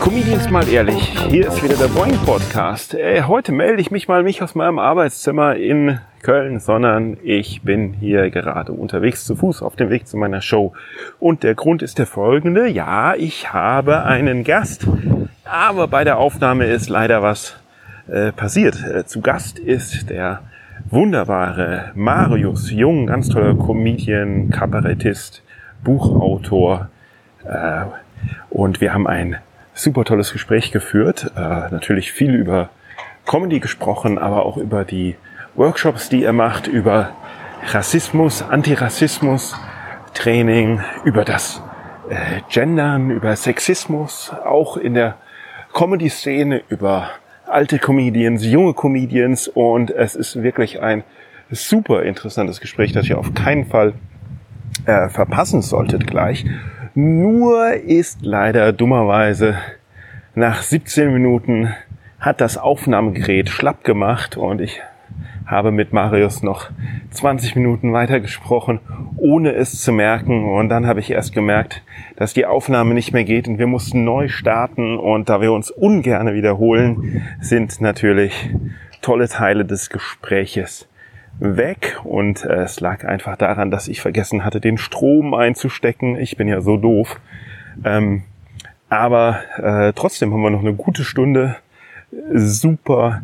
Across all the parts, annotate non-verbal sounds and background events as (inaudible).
Comedians mal ehrlich, hier ist wieder der Boing Podcast. Äh, heute melde ich mich mal nicht aus meinem Arbeitszimmer in Köln, sondern ich bin hier gerade unterwegs zu Fuß auf dem Weg zu meiner Show. Und der Grund ist der folgende. Ja, ich habe einen Gast, aber bei der Aufnahme ist leider was äh, passiert. Äh, zu Gast ist der wunderbare Marius Jung, ganz toller Comedian, Kabarettist, Buchautor. Äh, und wir haben ein super tolles Gespräch geführt. Äh, natürlich viel über Comedy gesprochen, aber auch über die Workshops, die er macht, über Rassismus, Antirassismus, Training, über das äh, Gendern, über Sexismus, auch in der Comedy-Szene, über alte Comedians, junge Comedians und es ist wirklich ein super interessantes Gespräch, das ihr auf keinen Fall äh, verpassen solltet gleich. Nur ist leider dummerweise nach 17 Minuten hat das Aufnahmegerät schlapp gemacht und ich habe mit Marius noch 20 Minuten weitergesprochen, ohne es zu merken. Und dann habe ich erst gemerkt, dass die Aufnahme nicht mehr geht und wir mussten neu starten. Und da wir uns ungern wiederholen, sind natürlich tolle Teile des Gespräches weg. Und äh, es lag einfach daran, dass ich vergessen hatte, den Strom einzustecken. Ich bin ja so doof. Ähm, aber äh, trotzdem haben wir noch eine gute Stunde super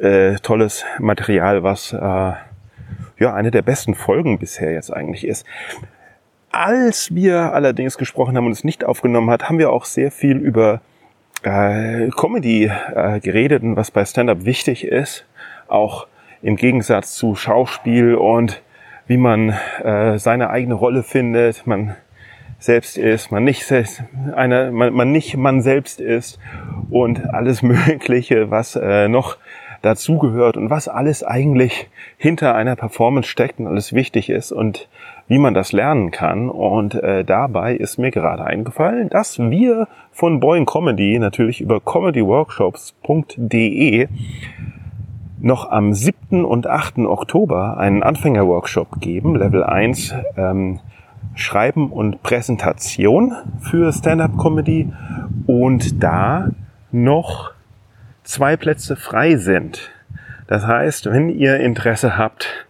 äh, tolles Material, was äh, ja eine der besten Folgen bisher jetzt eigentlich ist. Als wir allerdings gesprochen haben und es nicht aufgenommen hat, haben wir auch sehr viel über äh, Comedy äh, geredet und was bei Stand-up wichtig ist, auch im Gegensatz zu Schauspiel und wie man äh, seine eigene Rolle findet, man selbst ist, man nicht selbst, eine, man, man nicht man selbst ist und alles (laughs) Mögliche, was äh, noch dazugehört und was alles eigentlich hinter einer Performance steckt und alles wichtig ist und wie man das lernen kann. Und äh, dabei ist mir gerade eingefallen, dass wir von Boeing Comedy natürlich über comedyworkshops.de noch am 7. und 8. Oktober einen Anfängerworkshop geben, Level 1 ähm, Schreiben und Präsentation für Stand-up-Comedy und da noch zwei Plätze frei sind. Das heißt, wenn ihr Interesse habt,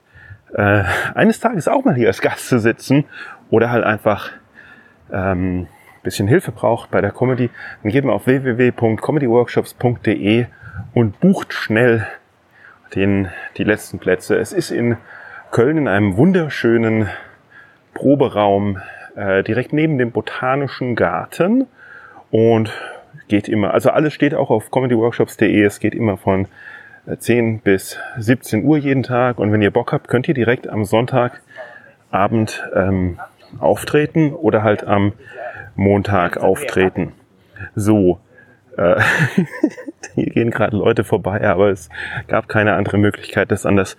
äh, eines Tages auch mal hier als Gast zu sitzen oder halt einfach ähm, bisschen Hilfe braucht bei der Comedy, dann geht mal auf www.comedyworkshops.de und bucht schnell den, die letzten Plätze. Es ist in Köln in einem wunderschönen Proberaum äh, direkt neben dem Botanischen Garten und geht immer, also alles steht auch auf comedyworkshops.de, es geht immer von 10 äh, bis 17 Uhr jeden Tag. Und wenn ihr Bock habt, könnt ihr direkt am Sonntagabend ähm, auftreten oder halt am Montag auftreten. So, äh, (laughs) hier gehen gerade Leute vorbei, aber es gab keine andere Möglichkeit, das anders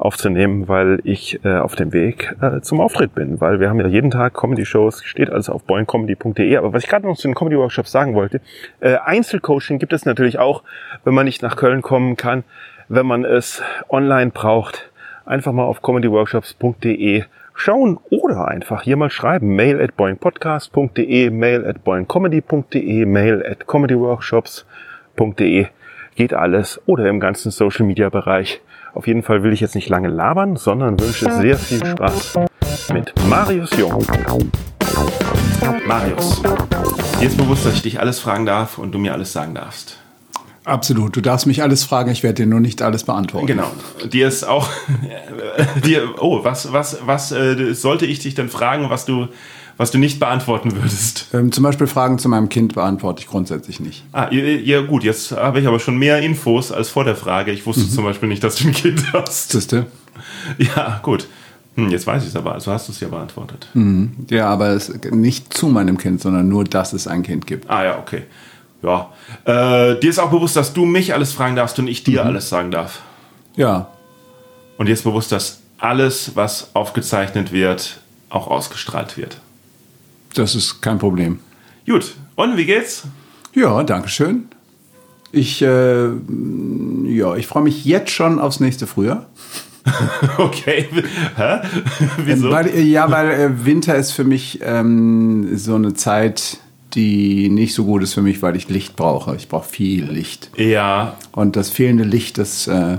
aufzunehmen, weil ich äh, auf dem Weg äh, zum Auftritt bin, weil wir haben ja jeden Tag Comedy-Shows, steht alles auf boingcomedy.de. Aber was ich gerade noch zu den Comedy-Workshops sagen wollte, äh, Einzelcoaching gibt es natürlich auch, wenn man nicht nach Köln kommen kann, wenn man es online braucht, einfach mal auf comedyworkshops.de schauen oder einfach hier mal schreiben. Mail at boingpodcast.de, mail at boingcomedy.de, mail at comedyworkshops.de. Geht alles oder im ganzen Social Media Bereich auf jeden Fall will ich jetzt nicht lange labern, sondern wünsche sehr viel Spaß mit Marius Jung. Marius, dir ist bewusst, dass ich dich alles fragen darf und du mir alles sagen darfst. Absolut. Du darfst mich alles fragen, ich werde dir nur nicht alles beantworten. Genau. Dir ist auch, (laughs) dir, oh, was, was, was äh, sollte ich dich denn fragen, was du was du nicht beantworten würdest? Ähm, zum Beispiel Fragen zu meinem Kind beantworte ich grundsätzlich nicht. Ah, ja, gut, jetzt habe ich aber schon mehr Infos als vor der Frage. Ich wusste mhm. zum Beispiel nicht, dass du ein Kind hast. Siehste? Ja, gut. Hm, jetzt weiß ich es aber, also hast du es ja beantwortet. Mhm. Ja, aber es, nicht zu meinem Kind, sondern nur, dass es ein Kind gibt. Ah ja, okay. Ja. Äh, dir ist auch bewusst, dass du mich alles fragen darfst und ich dir mhm. alles sagen darf. Ja. Und dir ist bewusst, dass alles, was aufgezeichnet wird, auch ausgestrahlt wird. Das ist kein Problem. Gut, und wie geht's? Ja, danke schön. Ich, äh, ja, ich freue mich jetzt schon aufs nächste Frühjahr. (laughs) okay. Hä? Wieso? Weil, ja, weil äh, Winter ist für mich ähm, so eine Zeit, die nicht so gut ist für mich, weil ich Licht brauche. Ich brauche viel Licht. Ja. Und das fehlende Licht, das äh,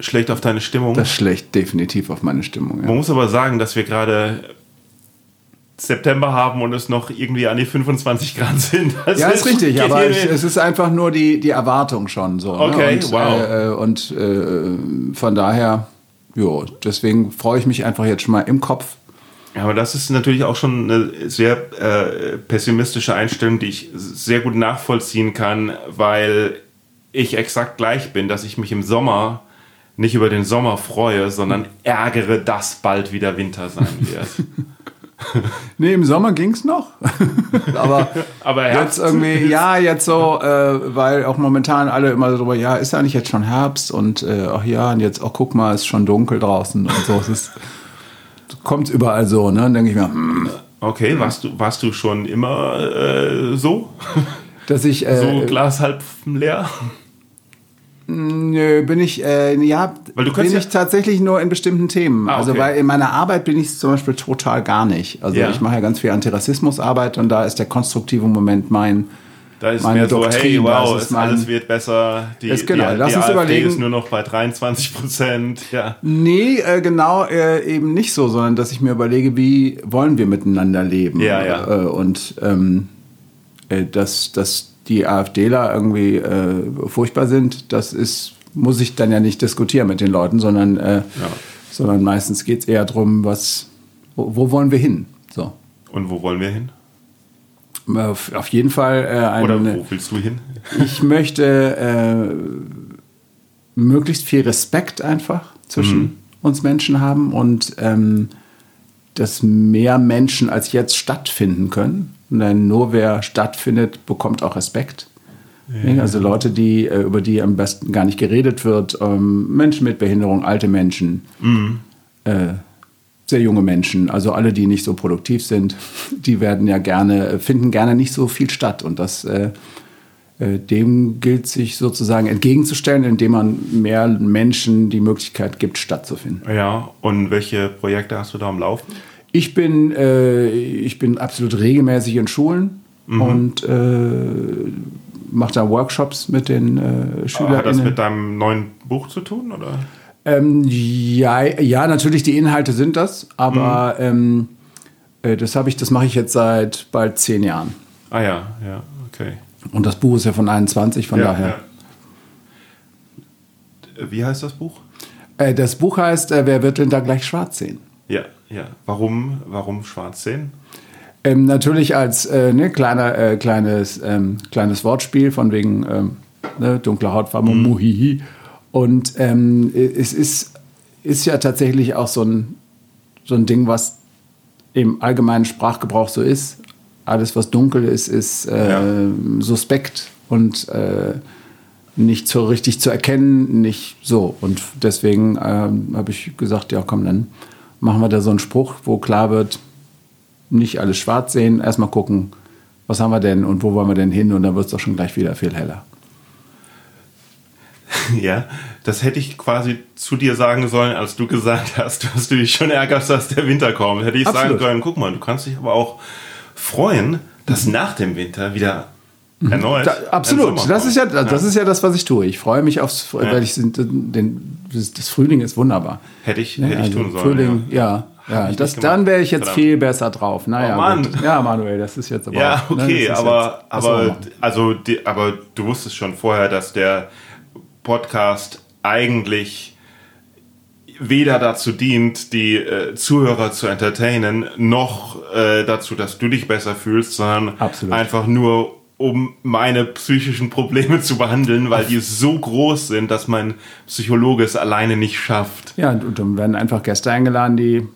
schlecht auf deine Stimmung. Das schlecht definitiv auf meine Stimmung. Ja. Man muss aber sagen, dass wir gerade September haben und es noch irgendwie an die 25 Grad sind. Das (laughs) ja, ist, ist richtig, aber ich, es ist einfach nur die, die Erwartung schon so. Ne? Okay, ne? und, wow. Äh, und äh, von daher, jo, deswegen freue ich mich einfach jetzt schon mal im Kopf. Ja, aber das ist natürlich auch schon eine sehr äh, pessimistische Einstellung, die ich sehr gut nachvollziehen kann, weil ich exakt gleich bin, dass ich mich im Sommer nicht über den Sommer freue, sondern ärgere, dass bald wieder Winter sein wird. (laughs) (laughs) nee, im Sommer ging es noch. (laughs) aber, aber jetzt irgendwie, ja, jetzt so, äh, weil auch momentan alle immer so drüber, ja, ist eigentlich jetzt schon Herbst und äh, ach ja, und jetzt, auch guck mal, ist schon dunkel draußen und so. Es ist, kommt überall so, ne? Dann denke ich mir, hm. Okay, warst du, warst du schon immer äh, so? Dass ich. Äh, so Glas halb leer? Nö, bin ich, äh, ja, weil du bin ja ich tatsächlich nur in bestimmten Themen. Ah, also okay. Also weil in meiner Arbeit bin ich zum Beispiel total gar nicht. Also ja. ich mache ja ganz viel Antirassismusarbeit und da ist der konstruktive Moment mein da ist meine mehr so, Doktrin, hey, wow, ist mein, alles wird besser. Die, ist genau, die, lass die uns AfD überlegen. ist nur noch bei 23 Prozent. Ja. Nee, äh, genau äh, eben nicht so, sondern dass ich mir überlege, wie wollen wir miteinander leben? Ja, ja. Äh, und ähm, äh, dass, dass die AfDler irgendwie äh, furchtbar sind, das ist, muss ich dann ja nicht diskutieren mit den Leuten, sondern, äh, ja. sondern meistens geht es eher darum, was, wo, wo, wollen wir hin? So. Und wo wollen wir hin? Auf, auf jeden Fall äh, eine, Oder wo willst du hin? ich möchte äh, möglichst viel Respekt einfach zwischen mhm. uns Menschen haben und ähm, dass mehr Menschen als jetzt stattfinden können. Nur wer stattfindet, bekommt auch Respekt. Ja. Also Leute, die, äh, über die am besten gar nicht geredet wird, ähm, Menschen mit Behinderung, alte Menschen, mhm. äh, sehr junge Menschen, also alle, die nicht so produktiv sind, (laughs) die werden ja gerne, finden gerne nicht so viel statt. Und das äh, äh, dem gilt sich sozusagen entgegenzustellen, indem man mehr Menschen die Möglichkeit gibt, stattzufinden. Ja, und welche Projekte hast du da am Laufen? Ich bin, äh, ich bin absolut regelmäßig in Schulen mhm. und äh, mache da Workshops mit den äh, Schülern. Hat das mit deinem neuen Buch zu tun? Oder? Ähm, ja, ja, natürlich, die Inhalte sind das, aber mhm. ähm, äh, das habe ich, das mache ich jetzt seit bald zehn Jahren. Ah ja, ja, okay. Und das Buch ist ja von 21, von ja, daher. Ja. Wie heißt das Buch? Äh, das Buch heißt äh, Wer wird denn da gleich schwarz sehen? Ja, ja. Warum, warum schwarz sehen? Ähm, natürlich als äh, ne, kleiner, äh, kleines, ähm, kleines Wortspiel von wegen ähm, ne, dunkle Hautfarbe, mhm. Muhihi. Und ähm, es ist, ist ja tatsächlich auch so ein, so ein Ding, was im allgemeinen Sprachgebrauch so ist. Alles, was dunkel ist, ist äh, ja. suspekt und äh, nicht so richtig zu erkennen, nicht so. Und deswegen ähm, habe ich gesagt, ja komm, dann machen wir da so einen Spruch, wo klar wird, nicht alles schwarz sehen, erstmal gucken, was haben wir denn und wo wollen wir denn hin und dann wird es doch schon gleich wieder viel heller. (laughs) Ja, das hätte ich quasi zu dir sagen sollen, als du gesagt hast, dass du dich schon ärgerst, dass der Winter kommt. Hätte ich Absolut. sagen können, guck mal, du kannst dich aber auch freuen, dass nach dem Winter wieder. Erneut. Da, absolut, das ist ja das ja. ist ja das, was ich tue. Ich freue mich aufs, ja. weil ich den, das Frühling ist wunderbar. Hätte ich, hätte ich also tun sollen. Frühling, ja. ja. Ja, das, dann wäre ich jetzt Verdammt. viel besser drauf. Naja, oh Mann. Gut. Ja, Manuel, das ist jetzt aber. Ja, ne, okay, ne, aber, aber, also, die, aber du wusstest schon vorher, dass der Podcast eigentlich weder dazu dient, die äh, Zuhörer zu entertainen, noch äh, dazu, dass du dich besser fühlst, sondern Absolut. einfach nur um meine psychischen Probleme zu behandeln, weil die so groß sind, dass mein Psychologe es alleine nicht schafft. Ja, und dann werden einfach Gäste eingeladen, die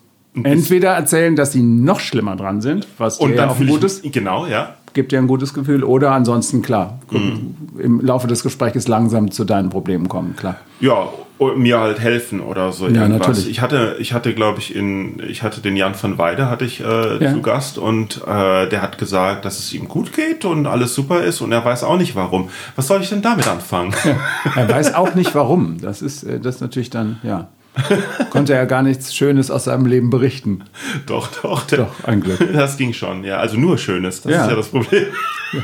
entweder erzählen, dass sie noch schlimmer dran sind, was und dann auch ein gutes, genau, ja. Gibt dir ein gutes Gefühl, oder ansonsten klar, mhm. im Laufe des Gesprächs langsam zu deinen Problemen kommen, klar. Ja, mir halt helfen oder so ja, irgendwas. Natürlich. Ich hatte, ich hatte, glaube ich, in, ich hatte den Jan van Weide hatte ich äh, ja. zu Gast und äh, der hat gesagt, dass es ihm gut geht und alles super ist und er weiß auch nicht warum. Was soll ich denn damit anfangen? Ja. Er weiß (laughs) auch nicht warum. Das ist, äh, das ist natürlich dann, ja. (laughs) konnte er gar nichts Schönes aus seinem Leben berichten. Doch, doch. Doch, ein Glück. (laughs) Das ging schon, ja. Also nur Schönes, das Ja. ist ja das Problem.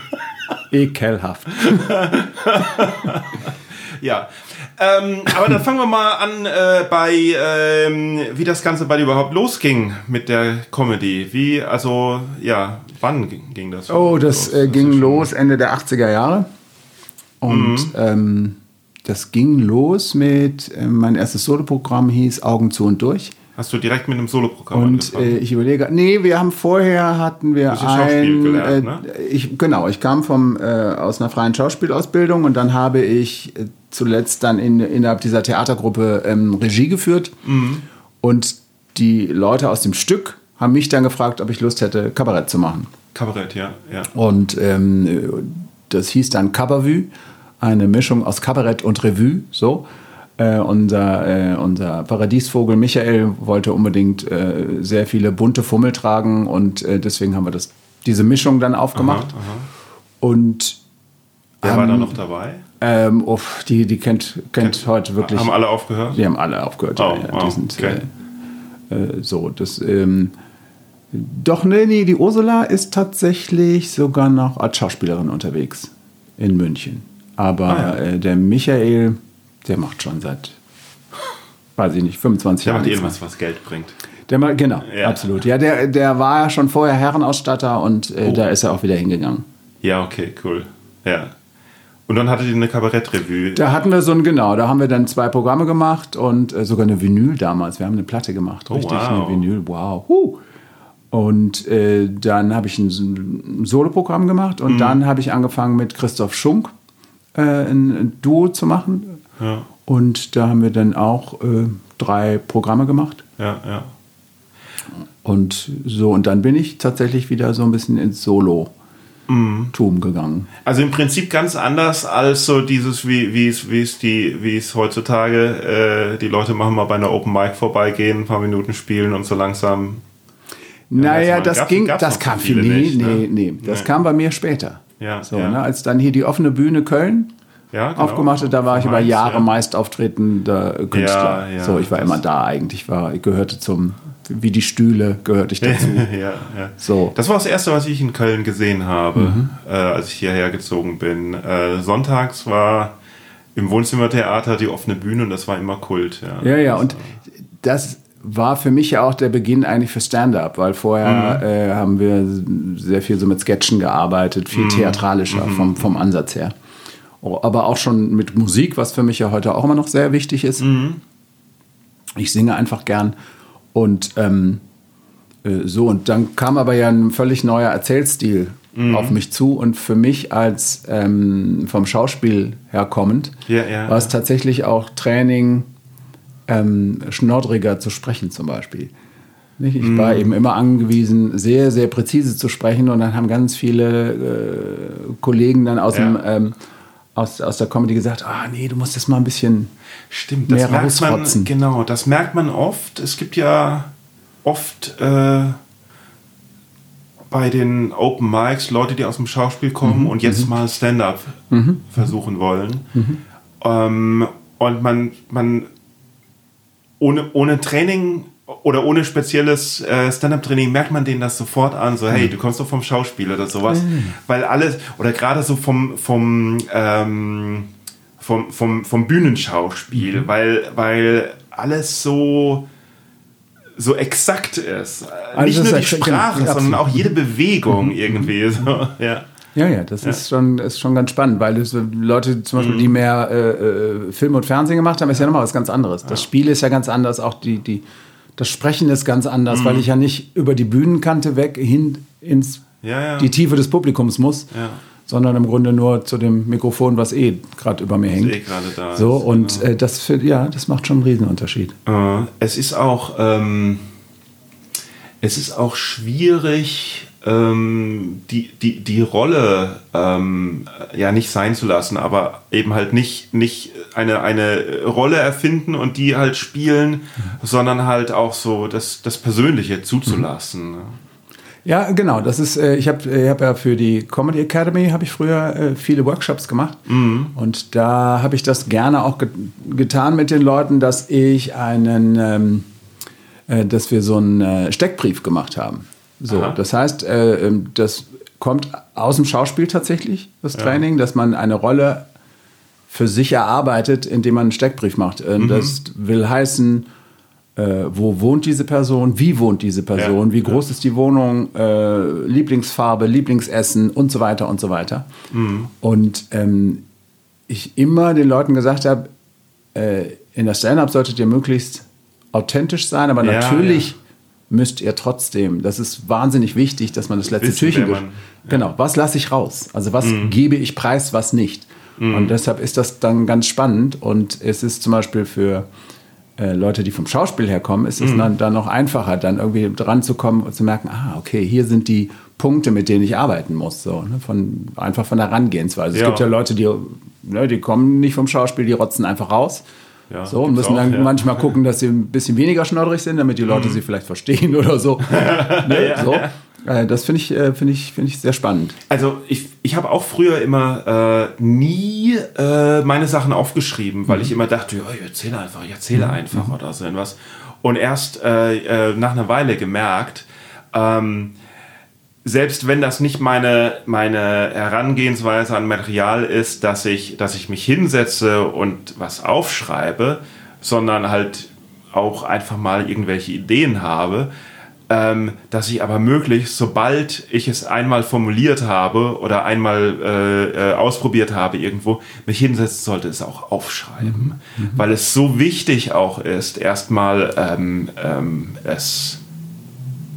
(laughs) Ekelhaft. Ja. Ähm, aber dann fangen wir mal an äh, bei, ähm, wie das Ganze bei dir überhaupt losging mit der Comedy. Wie, also, ja, wann ging, das? Oh, das äh, ist ging schon- los Ende der 80er Jahre. Und Mhm. ähm, das ging los mit, äh, mein erstes Soloprogramm hieß Augen zu und durch. Hast du direkt mit einem Soloprogramm Und angefangen? äh, ich überlege, nee, wir haben vorher hatten wir Bisschen Schauspiel ein, gelernt, äh, ne? ich, genau, ich kam vom, äh, aus einer freien Schauspielausbildung und dann habe ich äh, zuletzt dann in, innerhalb dieser Theatergruppe ähm, Regie geführt. Mhm. Und die Leute aus dem Stück haben mich dann gefragt, ob ich Lust hätte, Kabarett zu machen. Kabarett, ja. ja. Und ähm, das hieß dann Cabavu, eine Mischung aus Kabarett und Revue. So. Äh, unser, äh, unser Paradiesvogel Michael wollte unbedingt äh, sehr viele bunte Fummel tragen und äh, deswegen haben wir das, diese Mischung dann aufgemacht. Aha, aha. Und Wer war Ähm, da noch dabei? ähm, uff, die, die kennt, kennt heute wirklich. Haben alle aufgehört? Die haben alle aufgehört. Oh, ja, ja. oh, die sind okay. äh, äh, so. Das, ähm, doch, nee, nee, die Ursula ist tatsächlich sogar noch als Schauspielerin unterwegs in München. Aber Ah, ja. äh, der Michael, der macht schon seit, weiß ich nicht, 25 Der Jahren. macht nichts irgendwas, was Geld bringt. Der macht, genau, Ja. absolut. Ja, der, der war ja schon vorher Herrenausstatter und äh, Oh. da ist er auch wieder hingegangen. Ja, okay, cool. Ja. Und dann hattet ihr eine Kabarettrevue. Da hatten wir so ein, genau, da haben wir dann zwei Programme gemacht und äh, sogar eine Vinyl damals. Wir haben eine Platte gemacht, Oh, richtig, wow. eine Vinyl, wow. Huh. Und äh, dann habe ich ein, ein Soloprogramm gemacht Mhm. und dann habe ich angefangen mit Christoph Schunk äh, ein, Duo zu machen. Ja, Und da haben wir dann auch äh, drei Programme gemacht. ja, ja. Und so, und dann bin ich tatsächlich wieder so ein bisschen ins Solo-Tum gegangen. Also im Prinzip ganz anders als so dieses, wie, wie es, wie es die, wie es heutzutage äh, die Leute machen, mal bei einer Open Mic vorbeigehen, ein paar Minuten spielen und so langsam. Naja, also, das ging, das kam viel, nee, ne? nee, nee, das Nee. kam bei mir später. Ja, So, ja. Ne, als dann hier die offene Bühne Köln Ja, genau. aufgemacht hat, da war ich über Mainz, Jahre ja. meist auftretender Künstler. Ja, so, ich war immer da eigentlich, ich war, ich gehörte zum, wie die Stühle gehörte ich dazu. (laughs) ja, ja. So. Das war das erste, was ich in Köln gesehen habe, Mhm. äh, als ich hierher gezogen bin. Äh, sonntags war im Wohnzimmertheater die offene Bühne und das war immer Kult. Ja, Ja, ja, und das war für mich ja auch der Beginn eigentlich für Stand-up, weil vorher äh, haben wir sehr viel so mit Sketchen gearbeitet, viel theatralischer vom, vom Ansatz her. Oh, Aber auch schon mit Musik, was für mich ja heute auch immer noch sehr wichtig ist. Ich singe einfach gern. Und ähm, äh, so, und dann kam aber ja ein völlig neuer Erzählstil auf mich zu. Und für mich als ähm, vom Schauspiel herkommend Ja, ja, war es ja. tatsächlich auch Training, ähm, schnoddriger zu sprechen zum Beispiel. Nicht? Ich Mhm. war eben immer angewiesen, sehr, sehr präzise zu sprechen und dann haben ganz viele äh, Kollegen dann aus, Ja. dem, ähm, aus, aus der Comedy gesagt, ah nee, du musst das mal ein bisschen Stimmt, das mehr merkt man, genau, das merkt man oft. Es gibt ja oft äh, bei den Open Mics Leute, die aus dem Schauspiel kommen Mhm, und jetzt mal Stand-up versuchen wollen. Mhm. Ähm, und man, man ohne, ohne Training oder ohne spezielles äh, Stand-up-Training merkt man denen das sofort an, so Mhm. hey, du kommst doch vom Schauspiel oder sowas, weil alles oder gerade so vom vom ähm, vom, vom, vom Bühnenschauspiel, Mhm. weil, weil alles so so exakt ist. Alles Nicht nur die Sprache, genau, sondern auch jede Bewegung irgendwie. So, ja. Ja, ja, das Ist, schon, ist schon ganz spannend, weil es, äh, Leute zum Beispiel, Mhm. die mehr äh, äh, Film und Fernsehen gemacht haben, ist ja nochmal was ganz anderes. Das Spiel ist ja ganz anders, auch die, die, das Sprechen ist ganz anders, Mhm. weil ich ja nicht über die Bühnenkante weg hin ins Ja, ja. die Tiefe des Publikums muss, Ja. sondern im Grunde nur zu dem Mikrofon, was eh gerade über mir hängt. eh gerade da So, ist, und äh, das, für, ja, das macht schon einen Riesenunterschied. Äh, es ist auch, ähm, es ist auch schwierig, die, die, die Rolle ähm, ja nicht sein zu lassen, aber eben halt nicht, nicht eine, eine Rolle erfinden und die halt spielen, sondern halt auch so das, das Persönliche zuzulassen. ne? Ja, genau. Das ist, äh, ich habe ich hab ja für die Comedy Academy habe ich früher äh, viele Workshops gemacht Mhm. und da habe ich das gerne auch ge getan mit den Leuten, dass ich einen, ähm, äh, dass wir so einen äh, Steckbrief gemacht haben. So, Aha. das heißt, äh, ähm, das kommt aus dem Schauspiel tatsächlich, das Training, dass man eine Rolle für sich erarbeitet, indem man einen Steckbrief macht. Äh, Mhm. Das will heißen, äh, wo wohnt diese Person, wie wohnt diese Person, Ja, wie groß ist die Wohnung, äh, Lieblingsfarbe, Lieblingsessen und so weiter und so weiter. Mhm. Und ähm, ich immer den Leuten gesagt habe, äh, in der Stand-up solltet ihr möglichst authentisch sein, aber Ja, natürlich ja. Müsst ihr trotzdem, das ist wahnsinnig wichtig, dass man das letzte Wissen, Türchen man- Genau, was lasse ich raus? Also was Mhm. gebe ich preis, was nicht? Und deshalb ist das dann ganz spannend und es ist zum Beispiel für äh, Leute, die vom Schauspiel herkommen, ist es Mhm. dann, dann noch einfacher, dann irgendwie dran zu kommen und zu merken, ah, okay, hier sind die Punkte, mit denen ich arbeiten muss. So, ne? von, einfach von der Herangehensweise. Ja. Es gibt ja Leute, die, ne, die kommen nicht vom Schauspiel, die rotzen einfach raus. Ja, so, und müssen auch, dann ja. Mhm. manchmal gucken, dass sie ein bisschen weniger schnodderig sind, damit die Leute sie vielleicht verstehen oder so. (laughs) ne? so. Äh, Das finde ich, äh, finde ich, finde ich sehr spannend. Also ich, ich habe auch früher immer äh, nie äh, meine Sachen aufgeschrieben, weil ich immer dachte, ja, ich erzähle einfach, ich erzähle einfach oder so etwas. Und erst äh, äh, nach einer Weile gemerkt, ähm, selbst wenn das nicht meine, meine Herangehensweise an Material ist, dass ich, dass ich mich hinsetze und was aufschreibe, sondern halt auch einfach mal irgendwelche Ideen habe, ähm, dass ich aber möglichst, sobald ich es einmal formuliert habe oder einmal äh, äh, ausprobiert habe irgendwo, mich hinsetzen sollte, es auch aufschreiben. Weil es so wichtig auch ist, erstmal ähm, ähm, es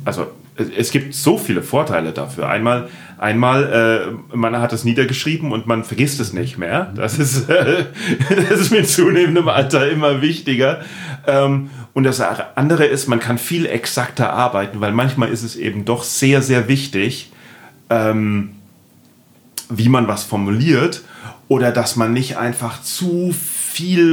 also es- gibt so viele Vorteile dafür. Einmal, einmal äh, man hat es niedergeschrieben und man vergisst es nicht mehr. Das ist, äh, (laughs) das ist mit zunehmendem Alter immer wichtiger. Ähm, und das andere ist, man kann viel exakter arbeiten, weil manchmal ist es eben doch sehr, sehr wichtig, ähm, wie man was formuliert oder dass man nicht einfach zu viel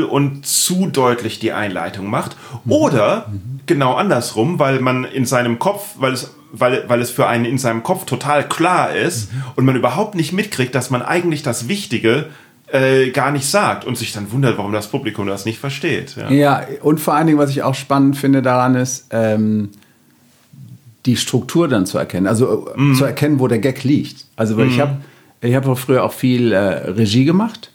und zu deutlich die Einleitung macht oder genau andersrum, weil man in seinem Kopf, weil es weil, weil es für einen in seinem Kopf total klar ist und man überhaupt nicht mitkriegt, dass man eigentlich das Wichtige äh, gar nicht sagt und sich dann wundert, warum das Publikum das nicht versteht. Ja. Ja, und vor allen Dingen, was ich auch spannend finde daran ist, ähm, die Struktur dann zu erkennen. Also äh, zu erkennen, wo der Gag liegt. Also weil ich habe ich hab früher auch viel äh, Regie gemacht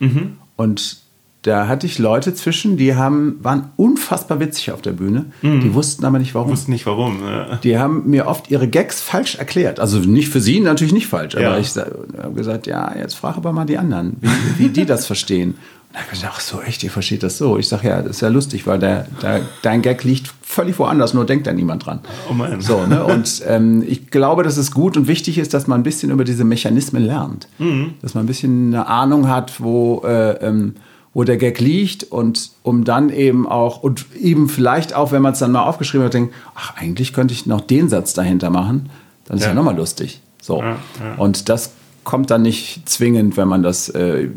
und da hatte ich Leute zwischen, die haben, waren unfassbar witzig auf der Bühne. Die wussten aber nicht, warum. Ich wusste nicht warum. Ja. Die haben mir oft ihre Gags falsch erklärt. Also nicht für sie, natürlich nicht falsch. Aber Ja. ich habe gesagt, ja, jetzt frag aber mal die anderen, wie, wie die das verstehen. Und dann habe ich gesagt, ach so, echt, ihr versteht das so. Ich sage, ja, das ist ja lustig, weil der, der, dein Gag liegt völlig woanders, nur denkt da niemand dran. Oh Mann. So, ne? Und ähm, ich glaube, dass es gut und wichtig ist, dass man ein bisschen über diese Mechanismen lernt. Mhm. Dass man ein bisschen eine Ahnung hat, wo, äh, ähm, wo der Gag liegt und um dann eben auch, und eben vielleicht auch, wenn man es dann mal aufgeschrieben hat, denkt, ach, eigentlich könnte ich noch den Satz dahinter machen, dann ist ja, Ja. nochmal lustig. So. Ja, ja. Und das kommt dann nicht zwingend, wenn man das äh,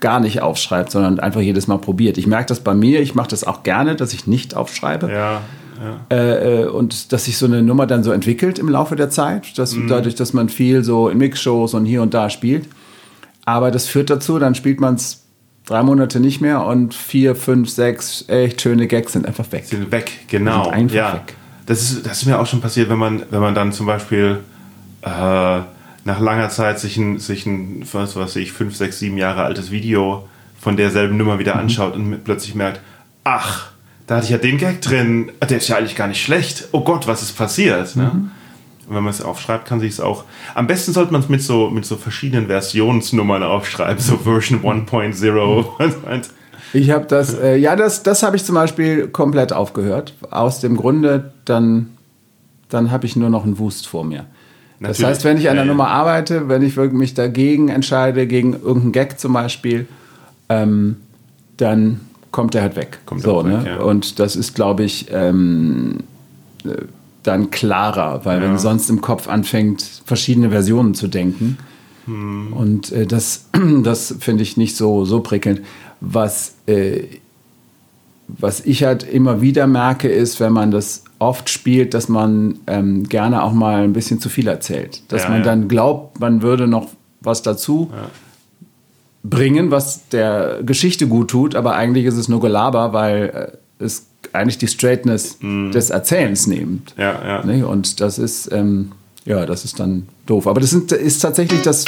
gar nicht aufschreibt, sondern einfach jedes Mal probiert. Ich merke das bei mir, ich mache das auch gerne, dass ich nicht aufschreibe. Ja, Äh, äh, und dass sich so eine Nummer dann so entwickelt im Laufe der Zeit, dass, Mhm. dadurch, dass man viel so in Mixshows und hier und da spielt. Aber das führt dazu, dann spielt man es drei Monate nicht mehr und vier, fünf, sechs echt schöne Gags sind einfach weg. sind weg, genau. Sind einfach ja. weg. Das ist, das ist mir auch schon passiert, wenn man, wenn man dann zum Beispiel äh, nach langer Zeit sich ein, sich ein, was weiß ich, fünf, sechs, sieben Jahre altes Video von derselben Nummer Mhm. wieder anschaut und mit- plötzlich merkt, ach, da hatte ich ja den Gag drin, der ist ja eigentlich gar nicht schlecht. Oh Gott, was ist passiert? Ne? Mhm. Und wenn man es aufschreibt, kann sich es auch. Am besten sollte man es mit so, mit so verschiedenen Versionsnummern aufschreiben, so Version 1.0. und- (laughs) Ich habe das, äh, ja, das, das habe ich zum Beispiel komplett aufgehört. Aus dem Grunde, dann, dann habe ich nur noch einen Wust vor mir. Das Natürlich. heißt, wenn ich an der ja. Nummer arbeite, wenn ich wirklich mich dagegen entscheide, gegen irgendeinen Gag zum Beispiel, ähm, dann kommt er halt weg. Kommt so, auch weg, ne? ja. Und das ist, glaube ich, ähm, äh, dann klarer, weil wenn Ja. du sonst im Kopf anfängt, verschiedene Versionen zu denken, Hm. und äh, das, (clears throat) das finde ich nicht so, so prickelnd. Was, äh, was ich halt immer wieder merke, ist, wenn man das oft spielt, dass man ähm, gerne auch mal ein bisschen zu viel erzählt. Dass Ja, man ja. dann glaubt, man würde noch was dazu bringen, was der Geschichte gut tut, aber eigentlich ist es nur Gelaber, weil äh, es eigentlich die Straightness des Erzählens nimmt. Mhm. Ja, ja. Ne? Und das ist, ähm, ja, das ist dann doof. Aber das sind, ist tatsächlich das.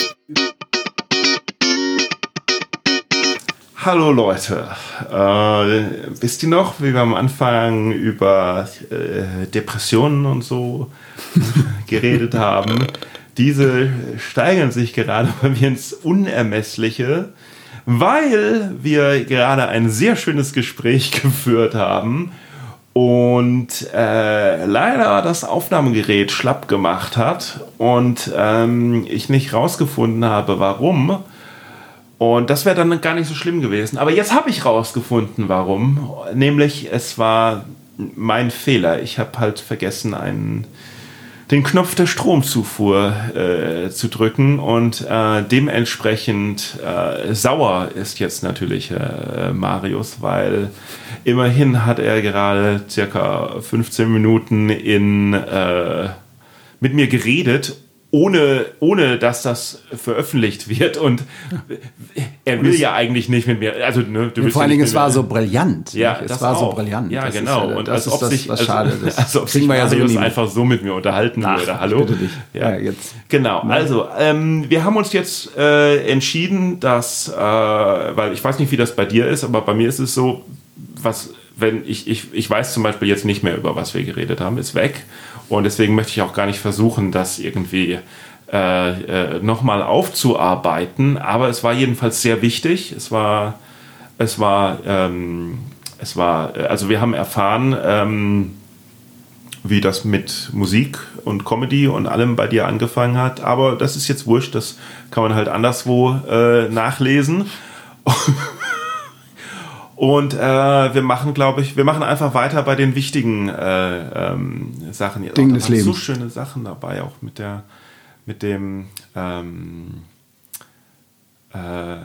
Hallo Leute, äh, wisst ihr noch, wie wir am Anfang über äh, Depressionen und so (laughs) geredet haben? Diese steigern sich gerade bei mir ins Unermessliche, weil wir gerade ein sehr schönes Gespräch (laughs) geführt haben und äh, leider das Aufnahmegerät schlapp gemacht hat und ähm, ich nicht rausgefunden habe, warum. Und das wäre dann gar nicht so schlimm gewesen. Aber jetzt habe ich rausgefunden, warum. Nämlich, es war mein Fehler. Ich habe halt vergessen, einen, den Knopf der Stromzufuhr äh, zu drücken. Und äh, dementsprechend äh, sauer ist jetzt natürlich äh, Marius, weil immerhin hat er gerade circa 15 Minuten in, äh, mit mir geredet ohne, ohne dass das veröffentlicht wird. Und er will ja eigentlich nicht mit mir. Also, ne, du willst Vor ja allen Dingen, es war so brillant. Ja, es das war so auch. brillant. Ja, Das genau. ja- und das als ist ob das, sich, was also, schade (laughs) ist. als ob Kriegen sich wir ja so Marius einfach so mit mir unterhalten Ach, würde. Hallo? bitte dich. Ja. Ja, jetzt. Genau, also ähm, wir haben uns jetzt äh, entschieden, dass, äh, weil ich weiß nicht, wie das bei dir ist, aber bei mir ist es so, was, wenn ich, ich, ich weiß zum Beispiel jetzt nicht mehr, über was wir geredet haben, ist weg. Und deswegen möchte ich auch gar nicht versuchen, das irgendwie äh, äh, nochmal aufzuarbeiten. Aber es war jedenfalls sehr wichtig. Es war, es war, ähm, es war, äh, also wir haben erfahren, ähm, wie das mit Musik und Comedy und allem bei dir angefangen hat. Aber das ist jetzt wurscht, das kann man halt anderswo äh, nachlesen. (laughs) Und äh, wir machen, glaube ich, wir machen einfach weiter bei den wichtigen äh, ähm, Sachen. Hier. Dingen da des waren So Lebens. schöne Sachen dabei, auch mit der, mit dem, ähm, äh,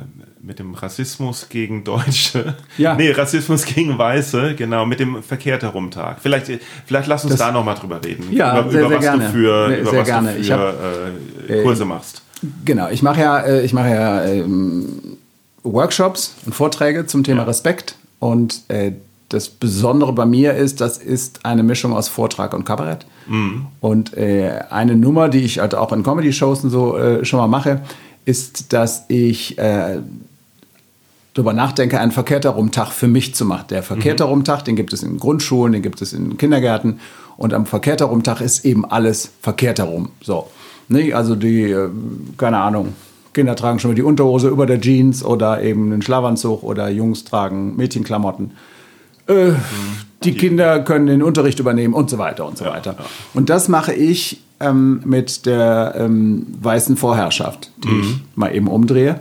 mit dem Rassismus gegen Deutsche. Ja. Nee, Rassismus gegen Weiße, genau, mit dem Verkehrt herumtag. Vielleicht, vielleicht lass uns Das- da nochmal drüber reden. Ja, über, sehr, über sehr was gerne. du für, Sehr über was gerne. du für hab, äh, Kurse machst. Genau, ich mache ja, äh, ich mache ja ähm, Workshops und Vorträge zum Thema Respekt. Und äh, das Besondere bei mir ist, das ist eine Mischung aus Vortrag und Kabarett. Und äh, eine Nummer, die ich halt auch in Comedy-Shows und so äh, schon mal mache, ist, dass ich äh, darüber nachdenke, einen verkehrter Rumtag für mich zu machen. Der verkehrter Rumtag, den gibt es in Grundschulen, den gibt es in Kindergärten. Und am verkehrter Rumtag ist eben alles verkehrter rum. So. Ne? Also die, äh, keine Ahnung, Kinder tragen schon mal die Unterhose über der Jeans oder eben einen Schlafanzug oder Jungs tragen Mädchenklamotten. Äh, die Kinder können den Unterricht übernehmen und so weiter und so weiter. Und das mache ich ähm, mit der ähm, weißen Vorherrschaft, die ich mal eben umdrehe.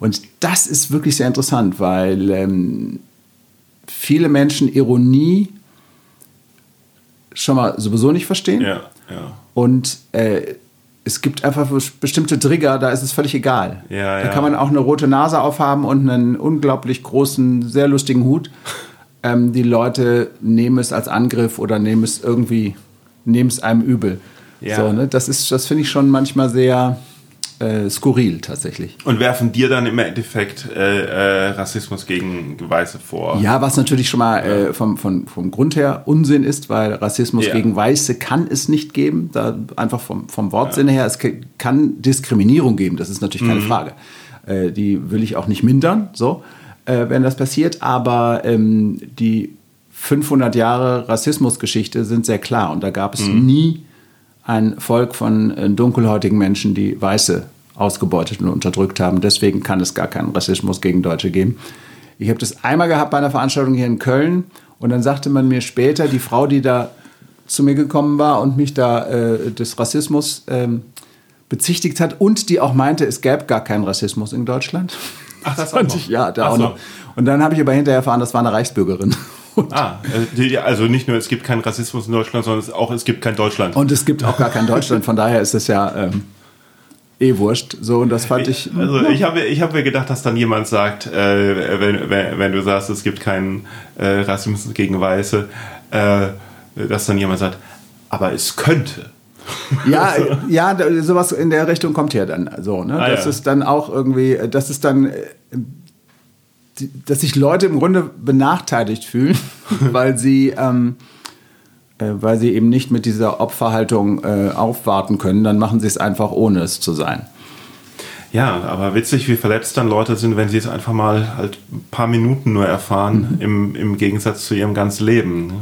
Und das ist wirklich sehr interessant, weil ähm, viele Menschen Ironie schon mal sowieso nicht verstehen. Ja, ja. Und äh, es gibt einfach bestimmte Trigger, da ist es völlig egal. Ja, da ja. kann man auch eine rote Nase aufhaben und einen unglaublich großen, sehr lustigen Hut. Ähm, die Leute nehmen es als Angriff oder nehmen es irgendwie, nehmen es einem übel. Ja. So, ne? Das ist, das finde ich schon manchmal sehr äh, skurril tatsächlich. Und werfen dir dann im Endeffekt äh, äh, Rassismus gegen Weiße vor. Ja, was natürlich schon mal äh, vom, vom, vom Grund her Unsinn ist, weil Rassismus Ja. gegen Weiße kann es nicht geben. Da einfach vom, vom Wortsinne her, es kann Diskriminierung geben, das ist natürlich keine Frage. Äh, die will ich auch nicht mindern, so, äh, wenn das passiert. Aber ähm, die 500 Jahre Rassismusgeschichte sind sehr klar und da gab es nie ein Volk von dunkelhäutigen Menschen, die Weiße ausgebeutet und unterdrückt haben. Deswegen kann es gar keinen Rassismus gegen Deutsche geben. Ich habe das einmal gehabt bei einer Veranstaltung hier in Köln und dann sagte man mir später, die Frau, die da zu mir gekommen war und mich da äh, des Rassismus ähm, bezichtigt hat und die auch meinte, es gäbe gar keinen Rassismus in Deutschland. Ach, das (laughs) auch fand noch. ich, ja, da Ach auch so. noch. Und dann habe ich aber hinterher erfahren, das war eine Reichsbürgerin. (laughs) Und, Ah, die- also nicht nur es gibt keinen Rassismus in Deutschland, sondern es auch es gibt kein Deutschland. und es gibt auch gar kein Deutschland, von daher ist es ja ähm, eh wurscht. So, und das fand ich. (laughs) Also ich habe ich hab mir gedacht, dass dann jemand sagt, äh, wenn, wenn, wenn du sagst, es gibt keinen äh, Rassismus gegen Weiße, äh, dass dann jemand sagt, aber es könnte. (laughs) Ja, ja, sowas in der Richtung kommt ja dann so. Ne? Ah, das ja. ist dann auch irgendwie, das ist dann, äh, dass sich Leute im Grunde benachteiligt fühlen, (laughs) weil sie, ähm, äh, weil sie eben nicht mit dieser Opferhaltung äh, aufwarten können. Dann machen sie es einfach, ohne es zu sein. Ja, aber witzig, wie verletzt dann Leute sind, wenn sie es einfach mal halt ein paar Minuten nur erfahren, im, im Gegensatz zu ihrem ganzen Leben. ne?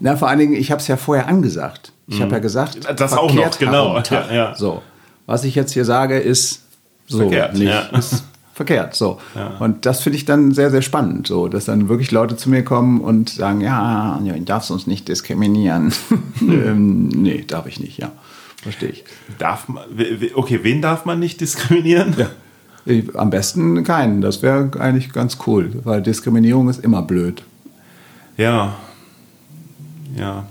Na, vor allen Dingen, ich habe es ja vorher angesagt. Ich habe ja gesagt, Mhm. Das auch noch, genau. Ja, ja. So, was ich jetzt hier sage, ist so Verkehrt, nicht. ja. Ist verkehrt. So. Ja. Und das finde ich dann sehr, sehr spannend, so, dass dann wirklich Leute zu mir kommen und sagen, ja, du darfst uns nicht diskriminieren. (laughs) (laughs) ähm, nee, darf ich nicht, ja. Verstehe ich. Darf man, okay, wen darf man nicht diskriminieren? Ja. Ich- Am besten keinen. Das wäre eigentlich ganz cool, weil Diskriminierung ist immer blöd. Ja. Ja.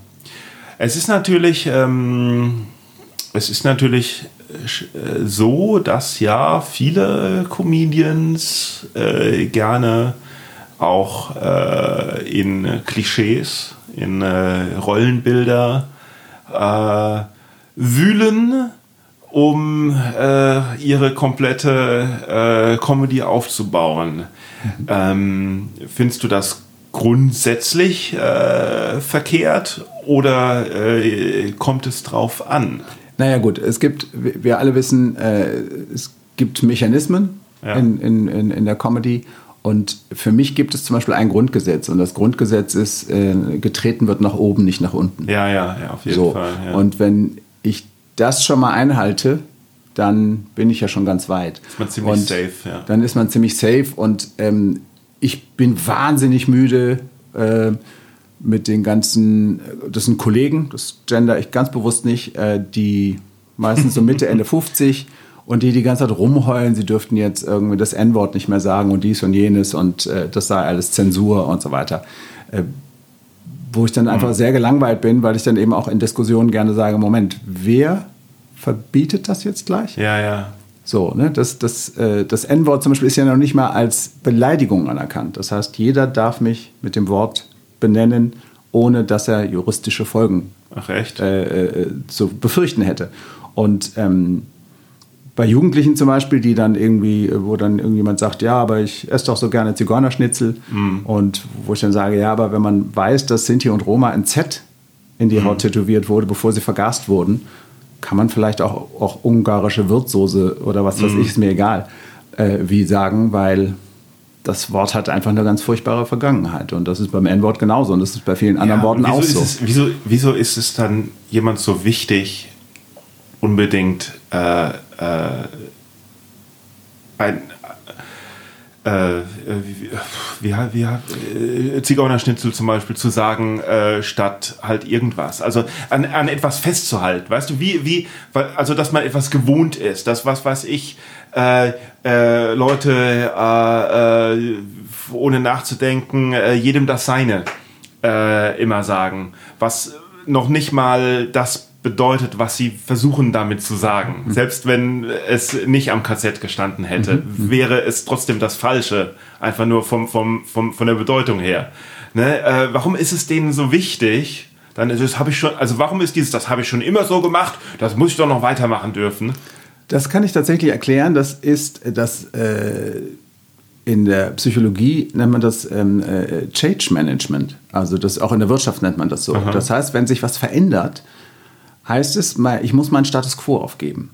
Es ist natürlich, ähm, es ist natürlich so, dass ja viele Comedians äh, gerne auch äh, in Klischees, in äh, Rollenbilder äh, wühlen, um äh, ihre komplette äh, Comedy aufzubauen. Ähm, findest du das grundsätzlich äh, verkehrt oder äh, kommt es drauf an? Naja gut, es gibt, wir alle wissen, äh, es gibt Mechanismen Ja. in, in, in, in der Comedy und für mich gibt es zum Beispiel ein Grundgesetz und das Grundgesetz ist, äh, getreten wird nach oben, nicht nach unten. Ja, ja, ja auf jeden so. Fall. Ja. Und wenn ich das schon mal einhalte, dann bin ich ja schon ganz weit. Ist man ziemlich und safe, ja. Dann ist man ziemlich safe und ähm, ich bin wahnsinnig müde äh, mit den ganzen, das sind Kollegen, das gender ich ganz bewusst nicht, äh, die meistens so Mitte, (laughs) Ende 50 und die die ganze Zeit rumheulen, sie dürften jetzt irgendwie das N-Wort nicht mehr sagen und dies und jenes und äh, das sei alles Zensur und so weiter. Äh, wo ich dann einfach sehr gelangweilt bin, weil ich dann eben auch in Diskussionen gerne sage, Moment, wer verbietet das jetzt gleich? ja, ja. So, ne, das, das, äh, das N-Wort zum Beispiel ist ja noch nicht mal als Beleidigung anerkannt. Das heißt, jeder darf mich mit dem Wort benennen, ohne dass er juristische Folgen Ach äh, äh, zu befürchten hätte. Und ähm, bei Jugendlichen zum Beispiel, die dann irgendwie, wo dann irgendjemand sagt, ja, aber ich esse doch so gerne Zigeunerschnitzel. Und wo ich dann sage, ja, aber wenn man weiß, dass Sinti und Roma ein Z in die Haut tätowiert wurde, bevor sie vergast wurden, kann man vielleicht auch, auch ungarische Wirtssoße oder was weiß ich, ist mir egal, äh, wie sagen, weil das Wort hat einfach eine ganz furchtbare Vergangenheit. Und das ist beim N-Wort genauso. Und das ist bei vielen anderen Ja, Worten auch wieso so. Ist es, wieso, wieso ist es dann jemand so wichtig, unbedingt äh, äh, ein äh, wie, wie, wie, wie äh, Zigeunerschnitzel zum Beispiel zu sagen, äh, statt halt irgendwas. Also an, an etwas festzuhalten, weißt du, wie, wie, also dass man etwas gewohnt ist, dass was weiß ich, äh, äh, Leute äh, äh, ohne nachzudenken, äh, jedem das Seine äh, immer sagen, was noch nicht mal das bedeutet, was sie versuchen damit zu sagen. Selbst wenn es nicht am KZ gestanden hätte, wäre es trotzdem das Falsche, einfach nur vom, vom, vom, von der Bedeutung her. Ne? Warum ist es denen so wichtig? Dann ist es, habe ich schon, also warum ist dieses, das habe ich schon immer so gemacht, das muss ich doch noch weitermachen dürfen. Das kann ich tatsächlich erklären. Das ist das äh, in der Psychologie nennt man das ähm, äh, Change Management. Also das auch in der Wirtschaft nennt man das so. Das heißt, wenn sich was verändert, heißt es, ich muss meinen Status quo aufgeben.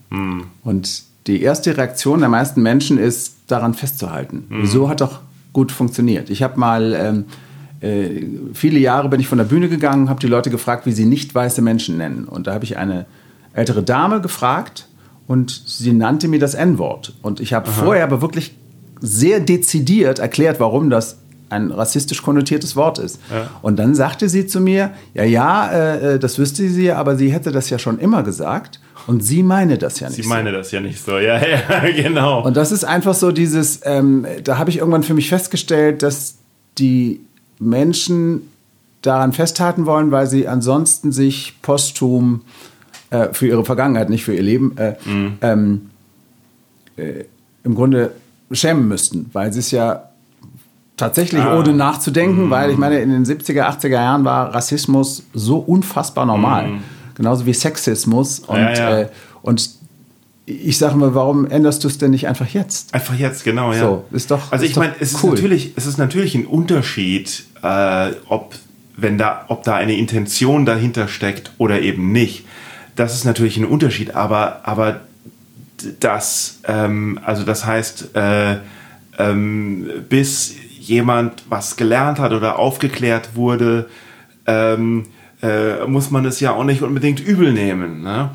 Und die erste Reaktion der meisten Menschen ist, daran festzuhalten. So hat doch gut funktioniert. Ich habe mal ähm, äh, viele Jahre bin ich von der Bühne gegangen, habe die Leute gefragt, wie sie nicht weiße Menschen nennen. Und da habe ich eine ältere Dame gefragt und sie nannte mir das N-Wort. Und ich habe vorher aber wirklich sehr dezidiert erklärt, warum das ein rassistisch konnotiertes Wort ist. Ja. Und dann sagte sie zu mir, ja, ja, äh, äh, das wüsste sie, aber sie hätte das ja schon immer gesagt und sie meine das ja nicht. Sie so. meine das ja nicht so. Ja, (laughs) ja, genau. Und das ist einfach so dieses, ähm, da habe ich irgendwann für mich festgestellt, dass die Menschen daran festhalten wollen, weil sie ansonsten sich posthum äh, für ihre Vergangenheit, nicht für ihr Leben, äh, ähm, äh, im Grunde schämen müssten, weil sie es ja Tatsächlich, ah. ohne nachzudenken, mm. weil ich meine, in den 70er, 80er Jahren war Rassismus so unfassbar normal. Mm. Genauso wie Sexismus. Und, ja, ja. Äh, und ich sage mal, warum änderst du es denn nicht einfach jetzt? Einfach jetzt, genau, ja. So, ist doch. Also ich meine, es cool. ist natürlich, es ist natürlich ein Unterschied, äh, ob wenn da, ob da eine Intention dahinter steckt oder eben nicht. Das ist natürlich ein Unterschied, aber, aber das, ähm, also das heißt, äh, ähm, bis jemand was gelernt hat oder aufgeklärt wurde, ähm, äh, muss man es ja auch nicht unbedingt übel nehmen. Ne?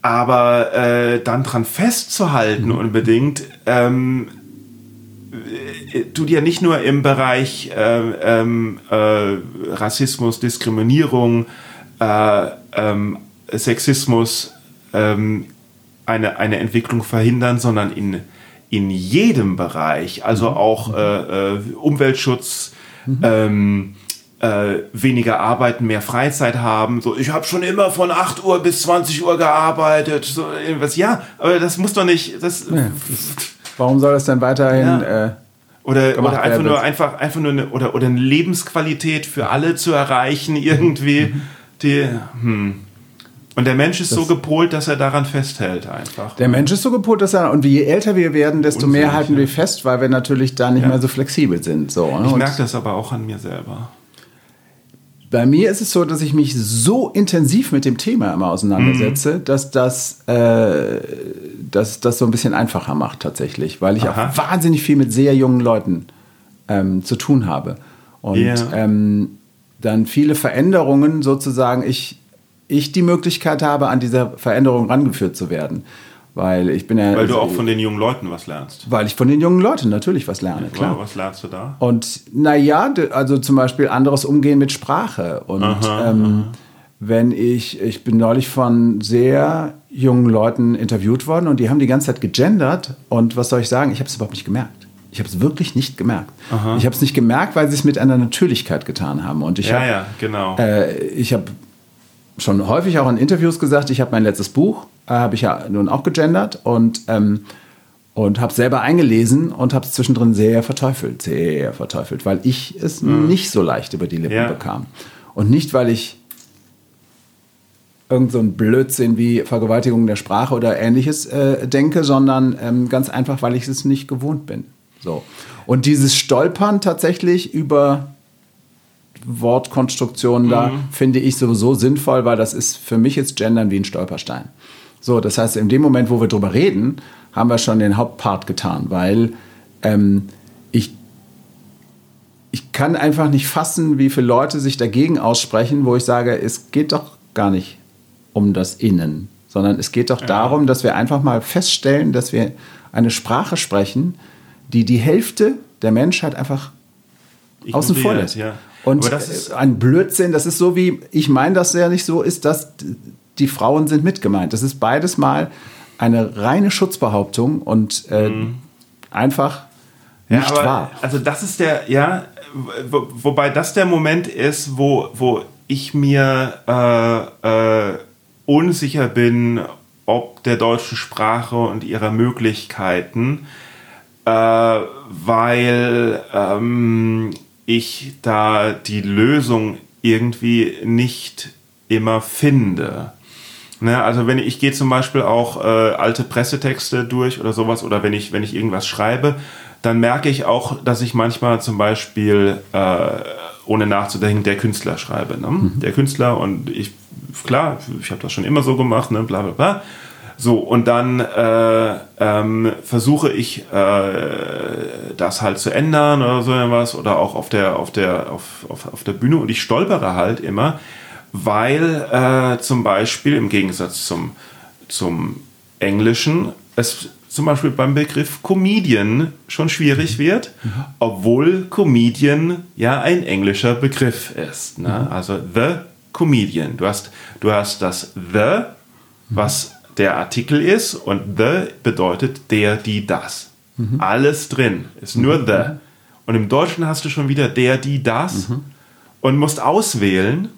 Aber äh, dann dran festzuhalten mhm. unbedingt, ähm, äh, tut ja nicht nur im Bereich äh, ähm, äh, Rassismus, Diskriminierung, äh, ähm, Sexismus ähm, eine, eine Entwicklung verhindern, sondern in, in jedem Bereich, also mhm. auch äh, äh, Umweltschutz, mhm. ähm, äh, weniger arbeiten, mehr Freizeit haben. So, ich habe schon immer von 8 Uhr bis 20 Uhr gearbeitet. So, irgendwas. Ja, aber das muss doch nicht. Das, ja, warum soll das denn weiterhin? Ja. Äh, oder, oder einfach nur einfach einfach nur eine, oder oder eine Lebensqualität für alle zu erreichen irgendwie. Mhm. Die, hm. Und der Mensch ist das so gepolt, dass er daran festhält einfach. Der Mensch ist so gepolt, dass er und je älter wir werden, desto Unsinnig, mehr halten wir fest, weil wir natürlich da nicht ja. mehr so flexibel sind. So, ne? Ich merke das aber auch an mir selber. Bei mir ist es so, dass ich mich so intensiv mit dem Thema immer auseinandersetze, mhm. dass das, äh, dass das so ein bisschen einfacher macht tatsächlich, weil ich Aha. auch wahnsinnig viel mit sehr jungen Leuten ähm, zu tun habe. Und yeah. ähm, dann viele Veränderungen sozusagen, ich, ich die Möglichkeit habe, an dieser Veränderung rangeführt zu werden. Weil ich bin ja. Weil du also, auch von den jungen Leuten was lernst. Weil ich von den jungen Leuten natürlich was lerne, klar. Was lernst du da? Und naja, also zum Beispiel anderes Umgehen mit Sprache. Und aha, ähm, aha. wenn ich, ich bin neulich von sehr jungen Leuten interviewt worden und die haben die ganze Zeit gegendert. Und was soll ich sagen? Ich habe es überhaupt nicht gemerkt. Ich habe es wirklich nicht gemerkt. Aha. Ich habe es nicht gemerkt, weil sie es mit einer Natürlichkeit getan haben. Und ich ja, hab, ja, genau. Äh, ich habe schon häufig auch in Interviews gesagt, ich habe mein letztes Buch, äh, habe ich ja nun auch gegendert und, ähm, und habe selber eingelesen und habe es zwischendrin sehr verteufelt, sehr verteufelt, weil ich es mhm. nicht so leicht über die Lippen ja. bekam. Und nicht, weil ich irgend so ein Blödsinn wie Vergewaltigung der Sprache oder ähnliches äh, denke, sondern ähm, ganz einfach, weil ich es nicht gewohnt bin. So. Und dieses Stolpern tatsächlich über Wortkonstruktionen da mhm. finde ich sowieso sinnvoll, weil das ist für mich jetzt Gendern wie ein Stolperstein. So, das heißt, in dem Moment, wo wir drüber reden, haben wir schon den Hauptpart getan, weil ähm, ich, ich kann einfach nicht fassen, wie viele Leute sich dagegen aussprechen, wo ich sage, es geht doch gar nicht um das Innen, sondern es geht doch ja. darum, dass wir einfach mal feststellen, dass wir eine Sprache sprechen, die die Hälfte der Menschheit einfach außen vor lässt. Ja. Und das ist ein Blödsinn, das ist so wie, ich meine das ja nicht so, ist, dass die Frauen sind mitgemeint. Das ist beides mal eine reine Schutzbehauptung und äh, mhm. einfach nicht ja, aber, wahr. Also das ist der, ja, wo, wobei das der Moment ist, wo, wo ich mir äh, äh, unsicher bin, ob der deutschen Sprache und ihrer Möglichkeiten, äh, weil ähm, ich da die Lösung irgendwie nicht immer finde. Ne, also wenn ich, ich gehe zum Beispiel auch äh, alte Pressetexte durch oder sowas oder wenn ich, wenn ich irgendwas schreibe, dann merke ich auch, dass ich manchmal zum Beispiel äh, ohne nachzudenken der Künstler schreibe. Ne? Mhm. Der Künstler und ich, klar, ich habe das schon immer so gemacht, ne? bla bla bla. So, und dann äh, ähm, versuche ich äh, das halt zu ändern oder so etwas oder auch auf der, auf der, auf, auf, auf der Bühne und ich stolpere halt immer, weil äh, zum Beispiel im Gegensatz zum, zum Englischen es zum Beispiel beim Begriff Comedian schon schwierig wird, obwohl Comedian ja ein englischer Begriff ist. Ne? Mhm. Also the Comedian. Du hast, du hast das the, was der Artikel ist und the bedeutet der, die, das. Mhm. Alles drin, ist nur mhm. the. Und im Deutschen hast du schon wieder der, die, das mhm. und musst auswählen,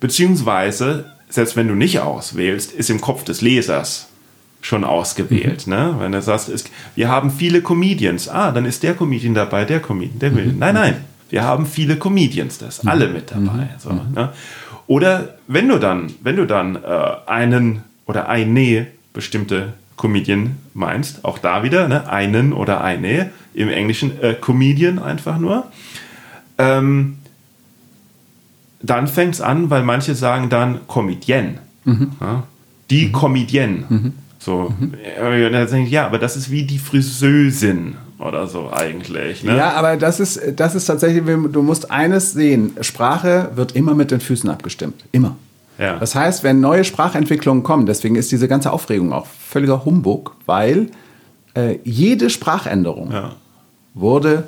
beziehungsweise, selbst wenn du nicht auswählst, ist im Kopf des Lesers schon ausgewählt. Ne? Wenn du sagst, es, wir haben viele Comedians, ah, dann ist der Comedian dabei, der Comedian, der will. Nein, nein, wir haben viele Comedians, das ist alle mit dabei. So, ne? Oder wenn du dann, wenn du dann äh, einen oder eine bestimmte Comedian meinst, auch da wieder, ne? einen oder eine, im Englischen äh, Comedian einfach nur, ähm, dann fängt es an, weil manche sagen dann Comedienne. Ja? Die Comedienne. So, äh, dann ja, aber das ist wie die Friseusin oder so eigentlich. Ne? Ja, aber das ist, das ist tatsächlich, du musst eines sehen, Sprache wird immer mit den Füßen abgestimmt. Immer. Ja. Das heißt, wenn neue Sprachentwicklungen kommen, deswegen ist diese ganze Aufregung auch völliger Humbug, weil äh, jede Sprachänderung Ja. wurde